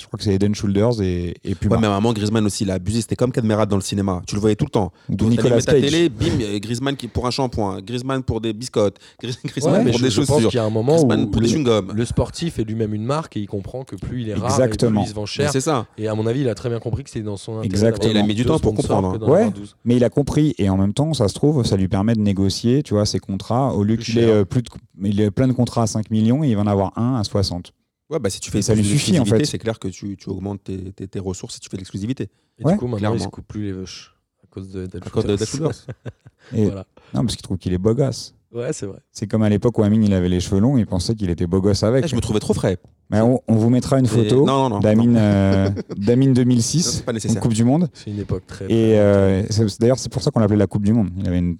Je crois que c'est Eden Shoulders et, et Puma. Ouais, mais à un moment, Griezmann aussi, il a abusé. C'était comme Cadmerade dans le cinéma. Tu le voyais tout le temps. Ou T'allais Nicolas Cage. télé, bim, euh, Griezmann qui pour un shampoing, Griezmann pour des biscottes, Griezmann Ouais, mais pour je, des je pense chaussures, qu'il y a un moment où Griezmann pour des le, le sportif est lui-même une marque et il comprend que plus il est rare Exactement. et plus il se vend cher. C'est ça. Et à mon avis, il a très bien compris que c'était dans son intérêt. Exactement. Et il a mis du temps pour comprendre. d'en Ouais. avoir 12. Mais il a compris et en même temps, ça se trouve, ça lui permet de négocier, tu vois, ses contrats. Au lieu qu'il ait euh, plus de, il ait plein de contrats à 5 millions, il va en avoir un à 60. Ouais, bah, si tu fais Et ça lui suffit, en fait. C'est clair que tu, tu augmentes tes, tes- tes ressources si tu fais de l'exclusivité. Et Ouais, du coup, maintenant, il clairement. se coupe plus les vaches à cause de Dead À cause de Dead Shoulders. Et- Voilà. Non, parce qu'il trouve qu'il est beau gosse. Ouais, c'est vrai. C'est comme à l'époque où Amine il avait les cheveux longs, il pensait qu'il était beau gosse avec. Eh, je me trouvais trop frais. Mais on, on vous mettra une Et- photo Non, non, non. d'Amine euh, d'Amine Non, 2006, c'est pas en nécessaire. Coupe du Monde. C'est une époque très. Et euh, d'ailleurs, c'est pour ça qu'on l'appelait la Coupe du Monde. Il avait une,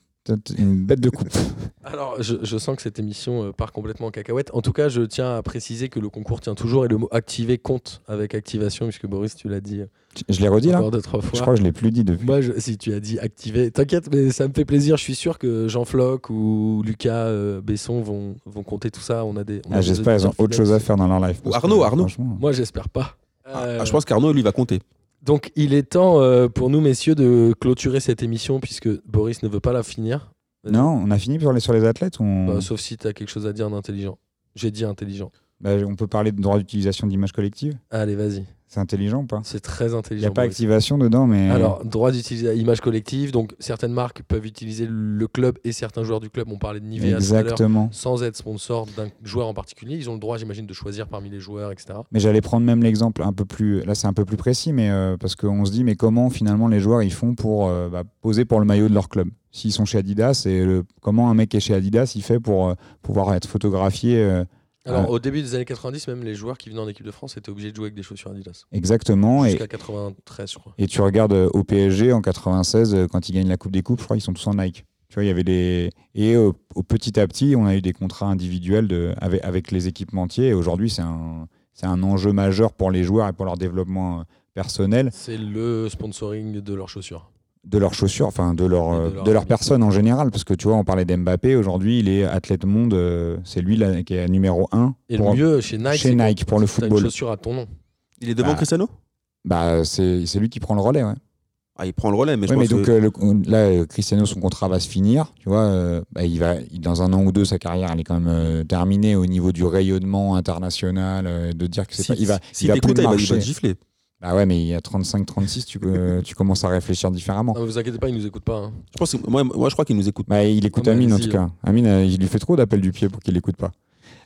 une bête de coupe. Alors, je, je sens que cette émission euh, part complètement en cacahuète. En tout cas, je tiens à préciser que le concours tient toujours et le mot activer compte avec activation, puisque Boris, tu l'as dit euh, je l'ai redit là encore deux, trois fois. Je crois que je l'ai plus dit depuis. Moi, je- si tu as dit activer, t'inquiète, mais ça me fait plaisir. Je suis sûr que Jean Floch ou Lucas euh, Besson vont, vont compter tout ça. On a des. Ah, J'espère qu'ils ont autre chose à faire dans leur life. Ou parce que, Arnaud, Arnaud. Moi, j'espère pas. Euh, ah, je pense qu'Arnaud, lui, va compter. Donc, il est temps euh, pour nous, messieurs, de clôturer cette émission, puisque Boris ne veut pas la finir. Non, on a fini sur les, sur les athlètes on... Bah, sauf si tu as quelque chose à dire d'intelligent. J'ai dit intelligent. Bah, on peut parler de droit d'utilisation d'image collective Allez, vas-y. C'est intelligent ou pas? C'est très Il n'y intelligent. a pas activation dedans, mais. Alors, droit d'utiliser image collective. Donc, certaines marques peuvent utiliser le club et certains joueurs du club. On parlait de Nivea tout à l'heure. Exactement. Sans être sponsor d'un joueur en particulier. Ils ont le droit, j'imagine, de choisir parmi les joueurs, etc. Mais j'allais prendre même l'exemple un peu plus. Là, c'est un peu plus précis, mais euh, parce qu'on se dit, mais comment finalement les joueurs ils font pour euh, bah, poser pour le maillot de leur club? S'ils sont chez Adidas, et le- comment un mec qui est chez Adidas il fait pour euh, pouvoir être photographié Alors, au début des années 90, même les joueurs qui venaient en équipe de France étaient obligés de jouer avec des chaussures Adidas. exactement Jusqu'à 93, je crois. et tu regardes euh, au PSG en 96 euh, quand ils gagnent la Coupe des Coupes, je crois qu'ils sont tous en Nike. Tu vois, il y avait des et euh, au petit à petit, on a eu des contrats individuels de, avec, avec les équipementiers. Et aujourd'hui, c'est un un enjeu majeur pour les joueurs et pour leur développement personnel. C'est le sponsoring de leurs chaussures. De leurs chaussures, enfin de leur, de euh, leur de leur personne en général, parce que tu vois, on parlait d'Mbappé, aujourd'hui il est athlète monde, euh, c'est lui là, qui est numéro 1 Et pour, le mieux chez Nike, chez Nike pour le t'as une football. chaussure à ton nom. Il est devant Bah, Cristiano? Bah, c'est c'est lui qui prend le relais, ouais. Ah, il prend le relais, mais je Ouais, mais pense donc que... euh, le- là, euh, Cristiano, son contrat va se finir, tu vois, euh, bah, il va, il- dans un an ou deux, sa carrière, elle est quand même euh, terminée au niveau du rayonnement international, euh, de dire que c'est si, pas, il va, si il va plus il va, il va marcher. te gifler. Bah ouais, mais il y a 35-36, tu, tu commences à réfléchir différemment. Non, mais vous inquiétez pas, ils nous écoutent pas. hein. Je pense que- moi, moi, je crois qu'il nous écoute. Bah, il écoute Ah Amine en tout cas. Amine, euh, il lui fait trop d'appels du pied pour qu'il l'écoute pas.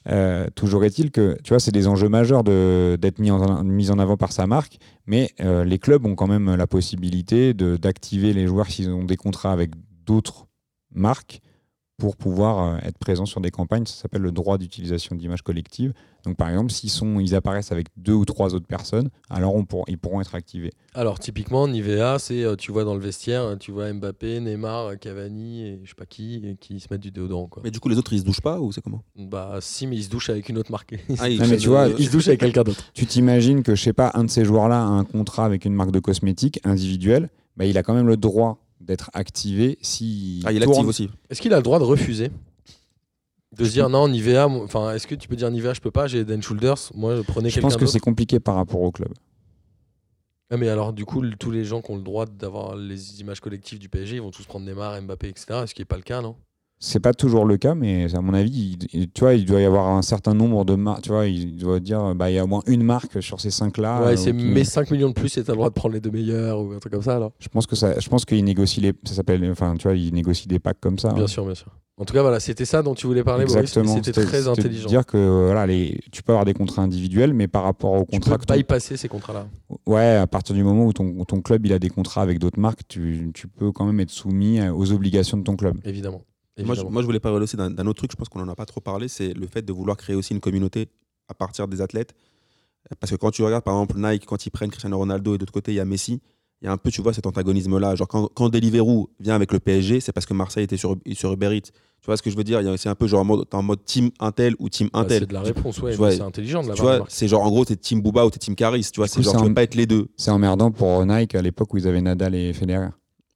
Euh, toujours est-il que, tu vois, c'est des enjeux majeurs de- d'être mis en, mis en avant par sa marque, mais euh, les clubs ont quand même la possibilité de- d'activer les joueurs s'ils ont des contrats avec d'autres marques pour pouvoir euh, être présents sur des campagnes. Ça s'appelle le droit d'utilisation d'images collectives. Donc, par exemple, s'ils sont, ils apparaissent avec deux ou trois autres personnes, alors on pour- ils pourront être activés. Alors, typiquement, Nivea, c'est euh, tu vois dans le vestiaire, euh, tu vois Mbappé, Neymar, Cavani et je sais pas qui, et qui se mettent du déodorant. Quoi. Mais du coup, les autres, ils se douchent pas ou c'est comment? Bah, si, mais ils se douchent avec une autre marque. Ah, ils- Non, mais tu vois, ils se douchent avec quelqu'un d'autre. Tu t'imagines que, je sais pas, un de ces joueurs-là a un contrat avec une marque de cosmétiques individuelle, bah, il a quand même le droit d'être activé si Ah, il active aussi. Est-ce qu'il a le droit de refuser De se dire non, Nivea, enfin, est-ce que tu peux dire Nivea, je peux pas, j'ai Eden Shoulders, moi je prenais Je pense que c'est compliqué par rapport au club. Ah, mais alors, du coup, tous les gens qui ont le droit d'avoir les images collectives du PSG, ils vont tous prendre Neymar, Mbappé, etc. Ce qui n'est pas le cas, non? C'est pas toujours le cas, mais à mon avis, il, tu vois, il doit y avoir un certain nombre de marques. Tu vois, il doit dire, bah, il y a au moins une marque sur ces cinq-là. Ouais, euh, c'est qui- mes 5 millions de plus et t'as le droit de prendre les deux meilleurs ou un truc comme ça, alors Je pense que ça, je pense qu'il négocie les, ça s'appelle, enfin, tu vois, il négocie des packs comme ça. Bien hein. sûr, bien sûr. En tout cas, voilà, c'était ça dont tu voulais parler. Exactement. mais C'était très intelligent. Dire que voilà, les, tu peux avoir des contrats individuels, mais par rapport au Tu contrat peux que ton- bypasser ces contrats-là. Ouais, à partir du moment où ton, où ton club il a des contrats avec d'autres marques, tu, tu peux quand même être soumis aux obligations de ton club. Évidemment. Moi, je, moi, je voulais parler aussi d'un autre truc, je pense qu'on n'en a pas trop parlé, c'est le fait de vouloir créer aussi une communauté à partir des athlètes. Parce que quand tu regardes, par exemple, Nike, quand ils prennent Cristiano Ronaldo et de l'autre côté, il y a Messi, il y a un peu, tu vois, cet antagonisme-là. Genre, quand, quand Deliveroo vient avec le PSG, c'est parce que Marseille était sur, sur Uber Eats. Tu vois ce que je veux dire? Il y a aussi un peu genre en mode, en team Intel ou team Bah, Intel. c'est de la réponse, ouais, Tu c'est intelligent de Tu l'avoir vois, c'est genre, en gros, t'es team Booba ou t'es team Caris. Tu vois, c'est genre, c'est tu un- peux pas être les deux. C'est emmerdant pour Nike à l'époque où ils avaient Nadal et Federer.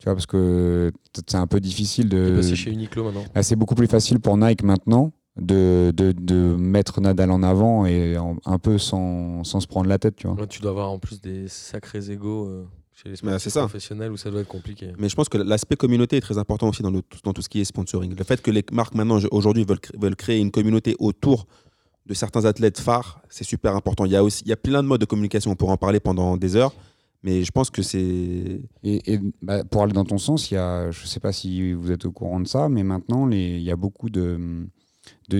Tu vois, parce que c'est un peu difficile de. passé chez Uniqlo maintenant. Bah, c'est beaucoup plus facile pour Nike maintenant de, de, de mettre Nadal en avant et en- un peu sans, sans se prendre la tête, tu vois. Tu dois avoir en plus des sacrés égaux euh, chez les Mais sportifs professionnels où ça doit être compliqué. Mais je pense que l'aspect communauté est très important aussi dans, le- dans tout ce qui est sponsoring. Le fait que les marques maintenant, aujourd'hui, veulent, veulent créer une communauté autour de certains athlètes phares, c'est super important. Il y, a aussi, il y a plein de modes de communication, on pourra en parler pendant des heures, mais je pense que c'est... Et, bah, pour aller dans ton sens, il y a, je ne sais pas si vous êtes au courant de ça, mais maintenant, il y a beaucoup de,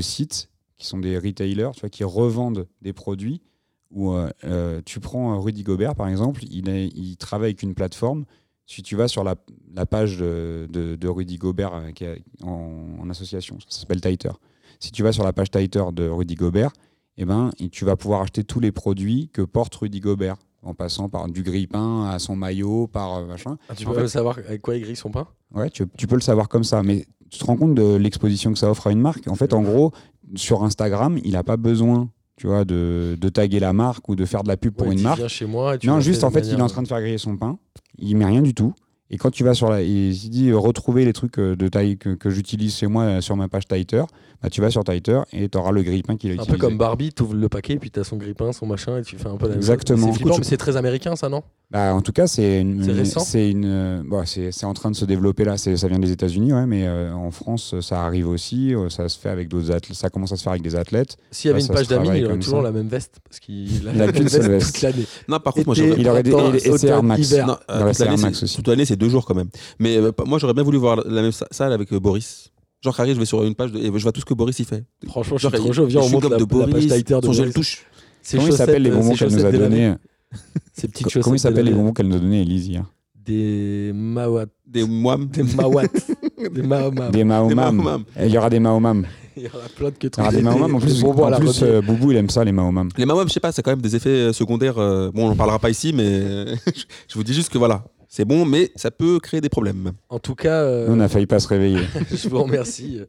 sites qui sont des retailers tu vois, qui revendent des produits où euh, euh, tu prends euh, Rudy Gobert, par exemple, il, travaille avec une plateforme. Si tu vas sur la, page de, Rudy Gobert en, association, ça s'appelle Titer. Si tu vas sur la page Titer de Rudy Gobert, eh ben, tu vas pouvoir acheter tous les produits que porte Rudy Gobert, en passant par du grille-pain à son maillot, par euh, machin. Ah, tu En peux fait- même savoir avec quoi il grille son pain? Ouais, tu, tu peux le savoir comme ça, mais tu te rends compte de l'exposition que ça offre à une marque? En fait, en gros, sur Instagram, il n'a pas besoin, tu vois, de, de taguer la marque ou de faire de la pub pour Ouais, une marque. Chez moi. et tu Non, juste en fait, il est en train de faire griller son pain. Il met rien du tout. Et quand tu vas sur la, il dit euh, retrouver les trucs euh, de taille que, que j'utilise chez moi euh, sur ma page Titer, bah, tu vas sur Titer et tu auras le grille-pain qu'il a Un peu utilisé. comme Barbie, tu ouvres le paquet, puis tu as son grippin, son machin, et tu fais un peu la même chose. Exactement. C'est flippant, mais c'est très américain, ça, non? Bah, en tout cas, c'est une, C'est récent? c'est une, euh, bon, c'est c'est en train de se développer là. Ça vient des États-Unis, ouais, mais euh, en France, ça arrive aussi. euh, Ça se fait avec d'autres athlètes. Ça commence à se faire avec des athlètes. S'il y avait une page travaille il aurait toujours ça. la même veste. Parce qu'il Il a qu'une seule veste. toute l'année. Non, par contre, moi, Été, j'aurais... Il aurait des- Air Max. Non, toute Air l'année, Max c'est- aussi. toute l'année, c'est deux jours quand même. Mais euh, moi, j'aurais bien voulu voir la même sa- salle avec Boris. Genre, Harry, je vais sur une page de- et je vois tout ce que Boris il fait. Franchement, je suis Genre, trop chaud. Viens, on monte la, de la page Boris, de son gel Boris. touche. Comment il chaussettes, s'appelle les euh, bonbons qu'elle nous a donnés Ces petites chaussettes. Comment il s'appelle les bonbons qu'elle nous a donnés, Elise hier Des mawat. Des moines. Des mawat. Des maomam. Des Maomam. Maomam. Et Il y aura des Maomam. Il y aura plein de que Il y aura des Maomam. En plus, en la plus euh, Boubou, il aime ça, les Maomam. Les mamans, je sais pas, c'est quand même des effets euh, secondaires. euh, Bon, on n'en parlera pas ici, mais je vous dis juste que voilà, c'est bon, mais ça peut créer des problèmes. En tout cas, euh, Nous, on a failli pas se réveiller. je vous remercie, euh,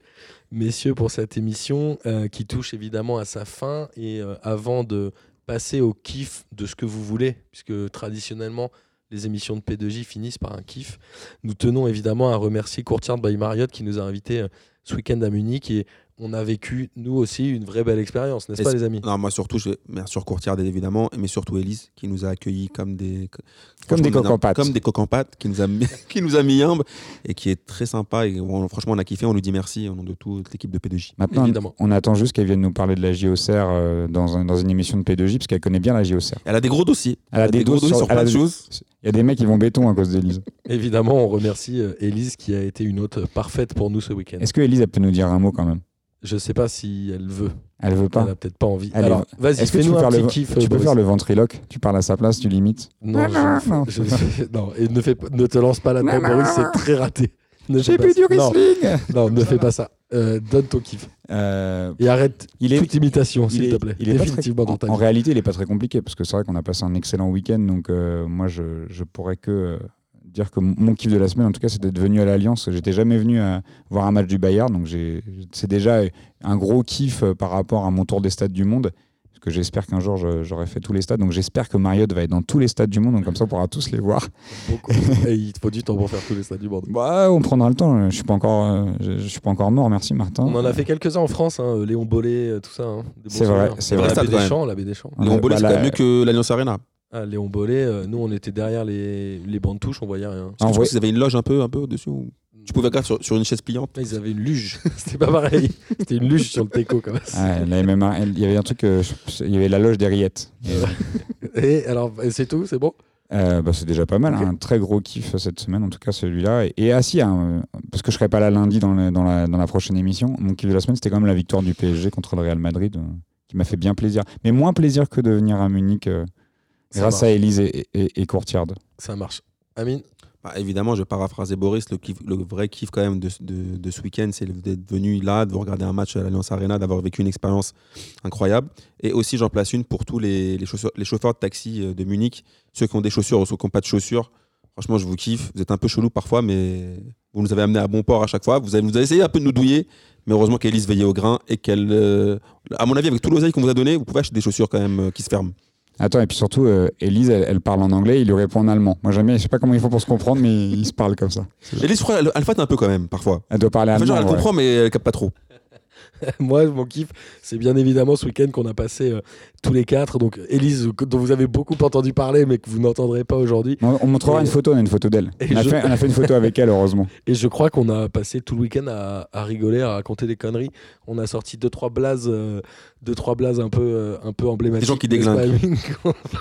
messieurs, pour cette émission euh, qui touche évidemment à sa fin. Et euh, avant de passer au kiff de ce que vous voulez, puisque traditionnellement, les émissions de P2J finissent par un kiff, nous tenons évidemment à remercier Courtière by Marriott qui nous a invités euh, ce week-end à Munich. Et on a vécu, nous aussi, une vraie belle expérience, n'est-ce pas, les amis? Non, moi surtout, je bien sûr Courtière évidemment, mais surtout Elise qui nous a accueillis comme des Comme des pâte. comme des qui nous a mis, qui nous a mis humble et qui est très sympa et franchement on a kiffé, on lui dit merci au nom de toute l'équipe de P2J. Maintenant, Évidemment. on attend juste qu'elle vienne nous parler de la JOCR euh, dans, un- dans une émission de P2J, parce qu'elle connaît bien la JOCR. Elle a des gros dossiers. Elle a des gros dossiers sur- sur plein de choses. Il y a des mecs qui vont béton à cause d'Elise. Évidemment, on remercie euh, Élise qui a été une hôte parfaite pour nous ce week-end. Est-ce que Elise, elle peut nous dire un mot quand même? Je sais pas si elle veut. Elle veut pas Elle a peut-être pas envie. Allez, Alors, vas-y, Est-ce que tu fais-nous peux, un faire petit le, kiff. tu peux Boris. faire le ventriloque? Tu parles à sa place, tu limites? Non, Non, je- non, je- non, et ne, fais, pas- ne te lance pas là-dedans, Boris, c'est très raté. Ne J'ai ça. du non, Riesling non, ne fais pas ça. Euh, donne ton kiff. Euh, Et arrête Il est- toute imitation, il s'il est, te plaît. il est très- Définitivement dans en, ta en réalité, il est pas très compliqué parce que c'est vrai qu'on a passé un excellent week-end. Donc, euh, moi, je, je pourrais que euh, dire que mon kiff de la semaine, en tout cas, c'est d'être venu à l'Alliance. J'étais jamais venu à voir un match du Bayern. Donc, c'est déjà un gros kiff euh, par rapport à mon tour des stades du monde. Parce que j'espère qu'un jour, j'aurai fait tous les stades. Donc, j'espère que Marriott va être dans tous les stades du monde. Donc, comme ça, on pourra tous les voir. Et il te faut du temps pour faire tous les stades du monde. Bah, on prendra le temps. Je suis pas encore, euh, je, je suis pas encore mort. Merci, Martin. On en a fait quelques-uns en France, hein, Léon Bollet, euh, tout ça. hein, des C'est vrai, c'est La vrai. baie quand Deschamps, la baie Léon Bollet, bah, c'est même mieux que l'Alliance Arena. Ah, Léon Bollet, euh, nous on était derrière les, les bancs de touche, on voyait rien. En Est-ce que tu vrai- qu'ils avaient une loge un peu, un peu au-dessus ou- Tu pouvais grave sur, sur une chaise pliante. Ah, Ils avaient une luge, c'était pas pareil. C'était une luge sur le teco comme ça. Ouais, il y avait un truc, euh, je- il y avait la loge des rillettes. Et alors, et c'est tout, c'est bon? Euh, bah, c'est déjà pas mal, Ok. hein. un très gros kiff cette semaine, en tout cas celui-là. Et, et ah si, hein, euh, parce que je serai pas là lundi dans, le- dans, la, dans la prochaine émission, mon kiff de la semaine c'était quand même la victoire du PSG contre le Real Madrid, euh, qui m'a fait bien plaisir. Mais moins plaisir que de venir à Munich euh, grâce marche. à Elise et, et, et Courtiard. Ça marche. Amine Bah, évidemment, je vais paraphraser Boris. Le, kiff- le vrai kiff quand même de, de- de ce week-end, c'est d'être venu là, de regarder un match à l'Alliance Arena, d'avoir vécu une expérience incroyable. Et aussi, j'en place une pour tous les, les chausseurs, les chauffeurs de taxi euh, de Munich, ceux qui ont des chaussures ou ceux qui n'ont pas de chaussures. Franchement, je vous kiffe. Vous êtes un peu chelou parfois, mais vous nous avez amené à bon port à chaque fois. Vous avez, vous avez essayé un peu de nous douiller, mais heureusement qu'Elise veillait au grain et qu'elle, euh, à mon avis, avec tout l'oseille qu'on vous a donné, vous pouvez acheter des chaussures quand même euh, qui se ferment. Attends, et puis surtout, euh, Elise, elle, elle parle en anglais, il lui répond en allemand. Moi, jamais, je sais pas comment ils font pour se comprendre, mais ils se parlent comme ça. Elise, je crois, elle, elle un peu quand même parfois. Elle doit parler En fait, allemand. genre, elle ouais. comprend, mais elle capte pas trop. Moi, mon kiff, c'est bien évidemment ce week-end qu'on a passé euh, tous les quatre. Donc, Élise, dont vous avez beaucoup entendu parler, mais que vous n'entendrez pas aujourd'hui. On, on montrera Et- une photo, on a une photo d'elle. Et On, a je- fait- on a fait une photo avec elle, heureusement. Et je crois qu'on a passé tout le week-end à, à rigoler, à raconter des conneries. On a sorti deux trois blazes, euh, deux trois blazes un peu, euh, un peu emblématiques. Des gens qui déglinguent.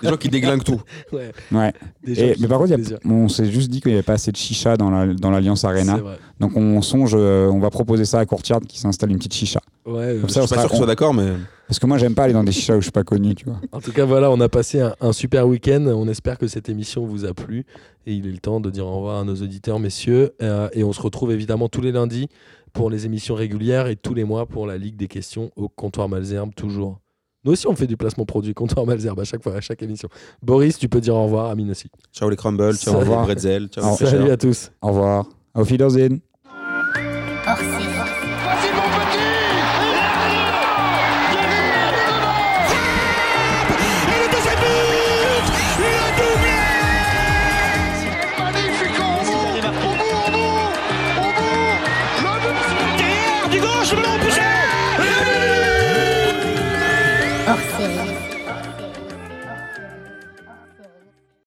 Des gens qui déglinguent tout. Ouais, Ouais. des gens Et- qui mais par contre, a- on s'est juste dit qu'il n'y avait pas assez de chicha dans la- dans l'Alliance Arena. Donc on songe, euh, on va proposer ça à Courtiard qui s'installe une petite chicha. Ouais, Comme Je ça, on suis pas sera- sûr que tu sois on- d'accord, mais Parce que moi, j'aime pas aller dans des chichas où je suis pas connu, tu vois. En tout cas, voilà, on a passé un, un super week-end. On espère que cette émission vous a plu. Et il est le temps de dire au revoir à nos auditeurs, messieurs. Euh, et on se retrouve évidemment tous les lundis pour les émissions régulières et tous les mois pour la Ligue des questions au comptoir Malzerbe, toujours. Nous aussi, on fait du placement produit comptoir Malzerbe à chaque fois, à chaque émission. Boris, tu peux dire au revoir. Amine aussi. ciao les crumbles, ciao Au les revoir. bretzels, ciao les Salut à tous. Au revoir. Auf Wiedersehen.